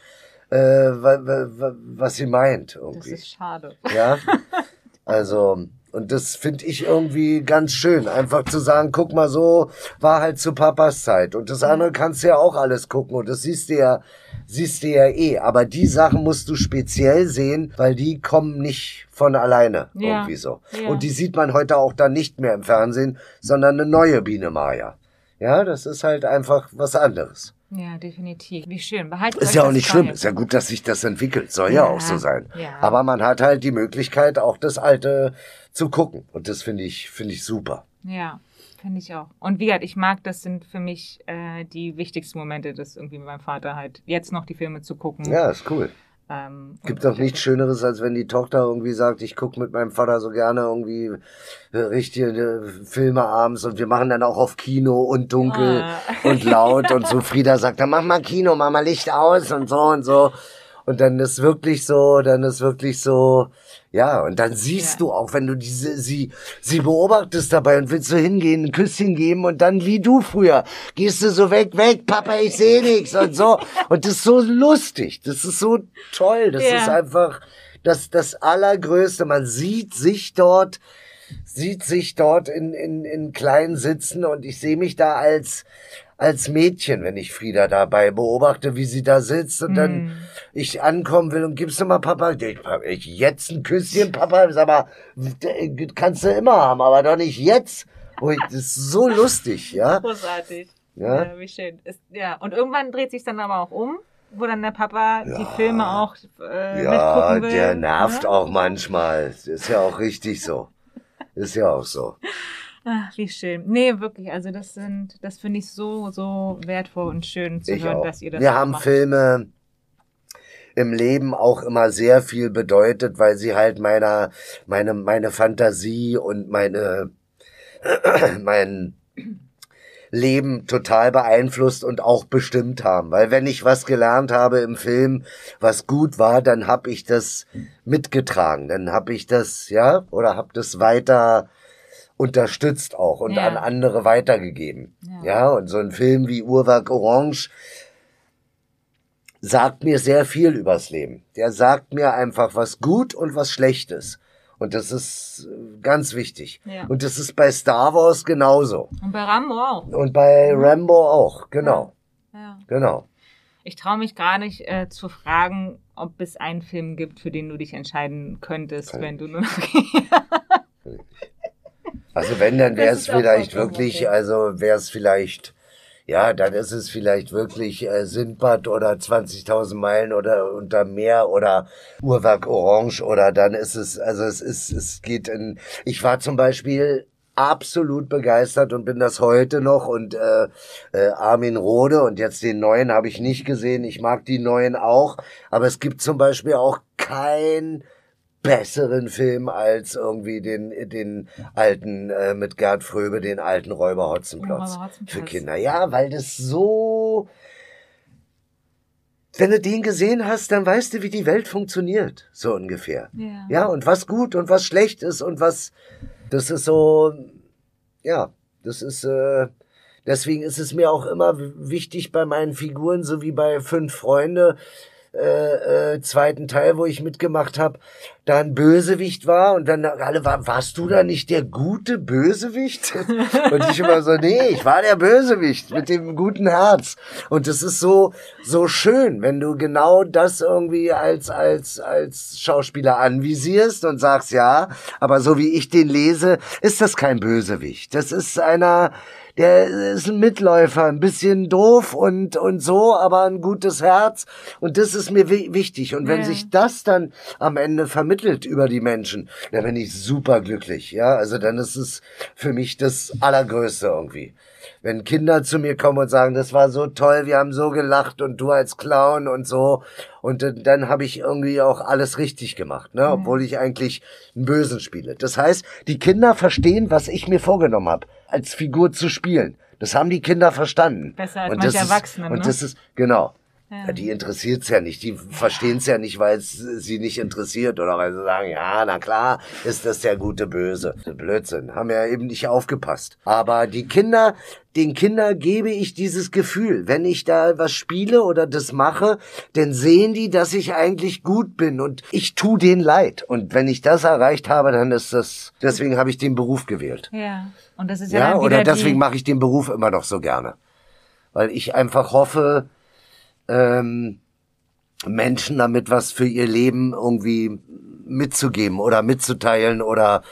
äh, wa, wa, wa, was sie meint Das irgendwie. ist schade. Ja. Also, und das finde ich irgendwie ganz schön, einfach zu sagen, guck mal, so war halt zu Papas Zeit. Und das andere kannst du ja auch alles gucken und das siehst du ja, siehst du ja eh. Aber die Sachen musst du speziell sehen, weil die kommen nicht von alleine Ja. irgendwie so. Ja. Und die sieht man heute auch dann nicht mehr im Fernsehen, sondern eine neue Biene Maya. Ja, das ist halt einfach was anderes. Ja, definitiv. Wie schön. Behaltet Ist ja auch nicht schlimm. Ist ja gut, dass sich das entwickelt. Soll ja, Ja, auch so sein. ja. Aber man hat halt die Möglichkeit, auch das Alte zu gucken. Und das finde ich, finde ich super. Ja, finde ich auch. Und wie gesagt, ich mag, das sind für mich äh, die wichtigsten Momente, das irgendwie mit meinem Vater halt jetzt noch die Filme zu gucken. Ja, ist cool. Ähm, Gibt doch nichts Schöneres, als wenn die Tochter irgendwie sagt, ich gucke mit meinem Vater so gerne irgendwie äh, richtige äh, Filme abends und wir machen dann auch auf Kino und dunkel Ah. und laut und so. Frieda sagt, dann mach mal Kino, mach mal Licht aus und so und so. Und dann ist wirklich so, dann ist wirklich so, ja, und dann siehst Ja. du auch, wenn du diese, sie, sie beobachtest dabei und willst so hingehen, ein Küsschen geben und dann wie du früher, gehst du so weg, weg, Papa, ich sehe nichts und so. Und das ist so lustig, das ist so toll, das Ja. ist einfach das, das Allergrößte. Man sieht sich dort, sieht sich dort in, in, in kleinen Sitzen und ich sehe mich da als, als Mädchen, wenn ich Frieda dabei beobachte, wie sie da sitzt und dann Mm. ich ankommen will und gibst du mal Papa, ich, jetzt ein Küsschen, Papa, sag mal, d- kannst du immer haben, aber doch nicht jetzt. Oh, ich- das ist so lustig, ja. Großartig. Ja. Ja, wie schön. Ist, ja, und irgendwann dreht sich dann aber auch um, wo dann der Papa die Ja. Filme auch äh, Ja, will. der nervt ne? auch manchmal. Ist ja auch richtig so. Ist ja auch so. Ach, wie schön. Nee, wirklich, also das sind, das finde ich so, so wertvoll und schön zu Ich hören, auch. dass ihr das Wir haben macht. Filme im Leben auch immer sehr viel bedeutet, weil sie halt meiner, meine, meine Fantasie und meine, mein Leben total beeinflusst und auch bestimmt haben. Weil wenn ich was gelernt habe im Film, was gut war, dann hab ich das mitgetragen. Dann hab ich das, ja, oder hab das weiter unterstützt auch und Ja. an andere weitergegeben. Ja. Ja. und so ein Film wie Uhrwerk Orange sagt mir sehr viel übers Leben. Der sagt mir einfach was gut und was schlecht ist. Und das ist äh, ganz wichtig. Ja. Und das ist bei Star Wars genauso. Und bei Rambo auch. Und bei Rambo auch, genau, Ja. genau. Ich traue mich gar nicht äh, zu fragen, ob es einen Film gibt, für den du dich entscheiden könntest, wenn du nur noch. Also wenn, dann wäre es vielleicht wirklich, also wäre es vielleicht, ja, dann ist es vielleicht wirklich äh, Sindbad oder 20.000 Meilen oder unter Meer oder Uhrwerk Orange oder dann ist es, also es ist, es geht in, ich war zum Beispiel absolut begeistert und bin das heute noch und äh, äh, Armin Rohde und jetzt den neuen habe ich nicht gesehen. Ich mag die neuen auch, aber es gibt zum Beispiel auch kein besseren Film als irgendwie den den alten äh, mit Gerd Fröbe, den alten Räuber Hotzenplotz für Kinder. Ja, weil das so wenn du den gesehen hast, dann weißt du, wie die Welt funktioniert, so ungefähr. Ja. Ja, und was gut und was schlecht ist und was, das ist so, ja, das ist, äh, deswegen ist es mir auch immer wichtig bei meinen Figuren, so wie bei Fünf Freunde, äh, äh, zweiten Teil, wo ich mitgemacht habe, da ein Bösewicht war und dann alle waren, warst du da nicht der gute Bösewicht? Und ich immer so, nee, ich war der Bösewicht mit dem guten Herz. Und das ist so, so schön, wenn du genau das irgendwie als, als, als Schauspieler anvisierst und sagst, ja, aber so wie ich den lese, ist das kein Bösewicht. Das ist einer, der ist ein Mitläufer, ein bisschen doof und, und so, aber ein gutes Herz. Und das ist mir wi wichtig. Und wenn Ja. sich das dann am Ende vermittelt über die Menschen, dann bin ich super glücklich. Ja, also dann ist es für mich das Allergrößte irgendwie. Wenn Kinder zu mir kommen und sagen, das war so toll, wir haben so gelacht und du als Clown und so. Und dann, dann habe ich irgendwie auch alles richtig gemacht, ne? obwohl ich eigentlich einen Bösen spiele. Das heißt, die Kinder verstehen, was ich mir vorgenommen habe, als Figur zu spielen. Das haben die Kinder verstanden. Besser als und manche das ist, Erwachsene, Und ne? das ist, genau. Ja. Die interessiert's ja nicht. Die verstehen's ja nicht, weil es sie nicht interessiert oder weil sie sagen, ja, na klar, ist das der gute Böse. Blödsinn. Haben ja eben nicht aufgepasst. Aber die Kinder, den Kindern gebe ich dieses Gefühl. Wenn ich da was spiele oder das mache, dann sehen die, dass ich eigentlich gut bin und ich tu denen leid. Und wenn ich das erreicht habe, dann ist das, deswegen habe ich den Beruf gewählt. Ja. Und das ist ja, ja oder deswegen mache ich den Beruf immer noch so gerne. Weil ich einfach hoffe, ähm, Menschen damit was für ihr Leben irgendwie mitzugeben oder mitzuteilen oder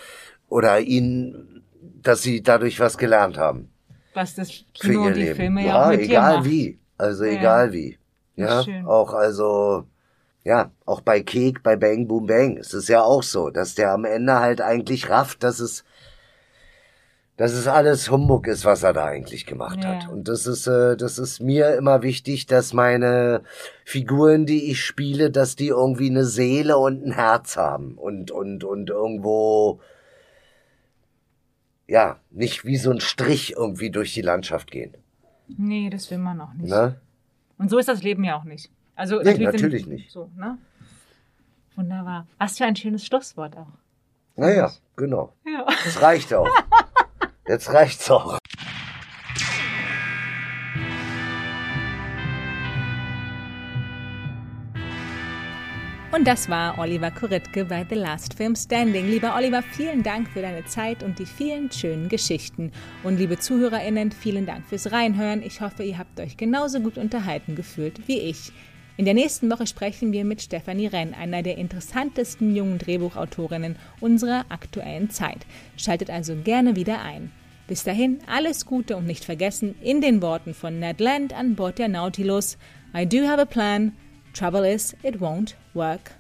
oder ihnen, dass sie dadurch was gelernt haben. Was das Kino und die Leben. Filme ja, ja auch mit egal wie, also ja. egal wie, ja, auch also ja, auch bei Kek, bei Bang Boom Bang ist es ja auch so, dass der am Ende halt eigentlich rafft, dass es dass es alles Humbug ist, was er da eigentlich gemacht ja. hat. Und das ist, äh, das ist mir immer wichtig, dass meine Figuren, die ich spiele, dass die irgendwie eine Seele und ein Herz haben und, und, und irgendwo, ja, nicht wie so ein Strich irgendwie durch die Landschaft gehen. Nee, das will man auch nicht. Ne? Und so ist das Leben ja auch nicht. Also nee, natürlich, natürlich nicht. So, ne? Wunderbar. Was für ein schönes Schlusswort auch. Naja, genau. Ja. Das reicht auch. Jetzt reicht's auch. Und das war Oliver Kuritke bei The Last Film Standing. Lieber Oliver, vielen Dank für deine Zeit und die vielen schönen Geschichten. Und liebe ZuhörerInnen, vielen Dank fürs Reinhören. Ich hoffe, ihr habt euch genauso gut unterhalten gefühlt wie ich. In der nächsten Woche sprechen wir mit Stefanie Renn, einer der interessantesten jungen Drehbuchautorinnen unserer aktuellen Zeit. Schaltet also gerne wieder ein. Bis dahin alles Gute und nicht vergessen, in den Worten von Ned Land an Bord der Nautilus, I do have a plan, trouble is, it won't work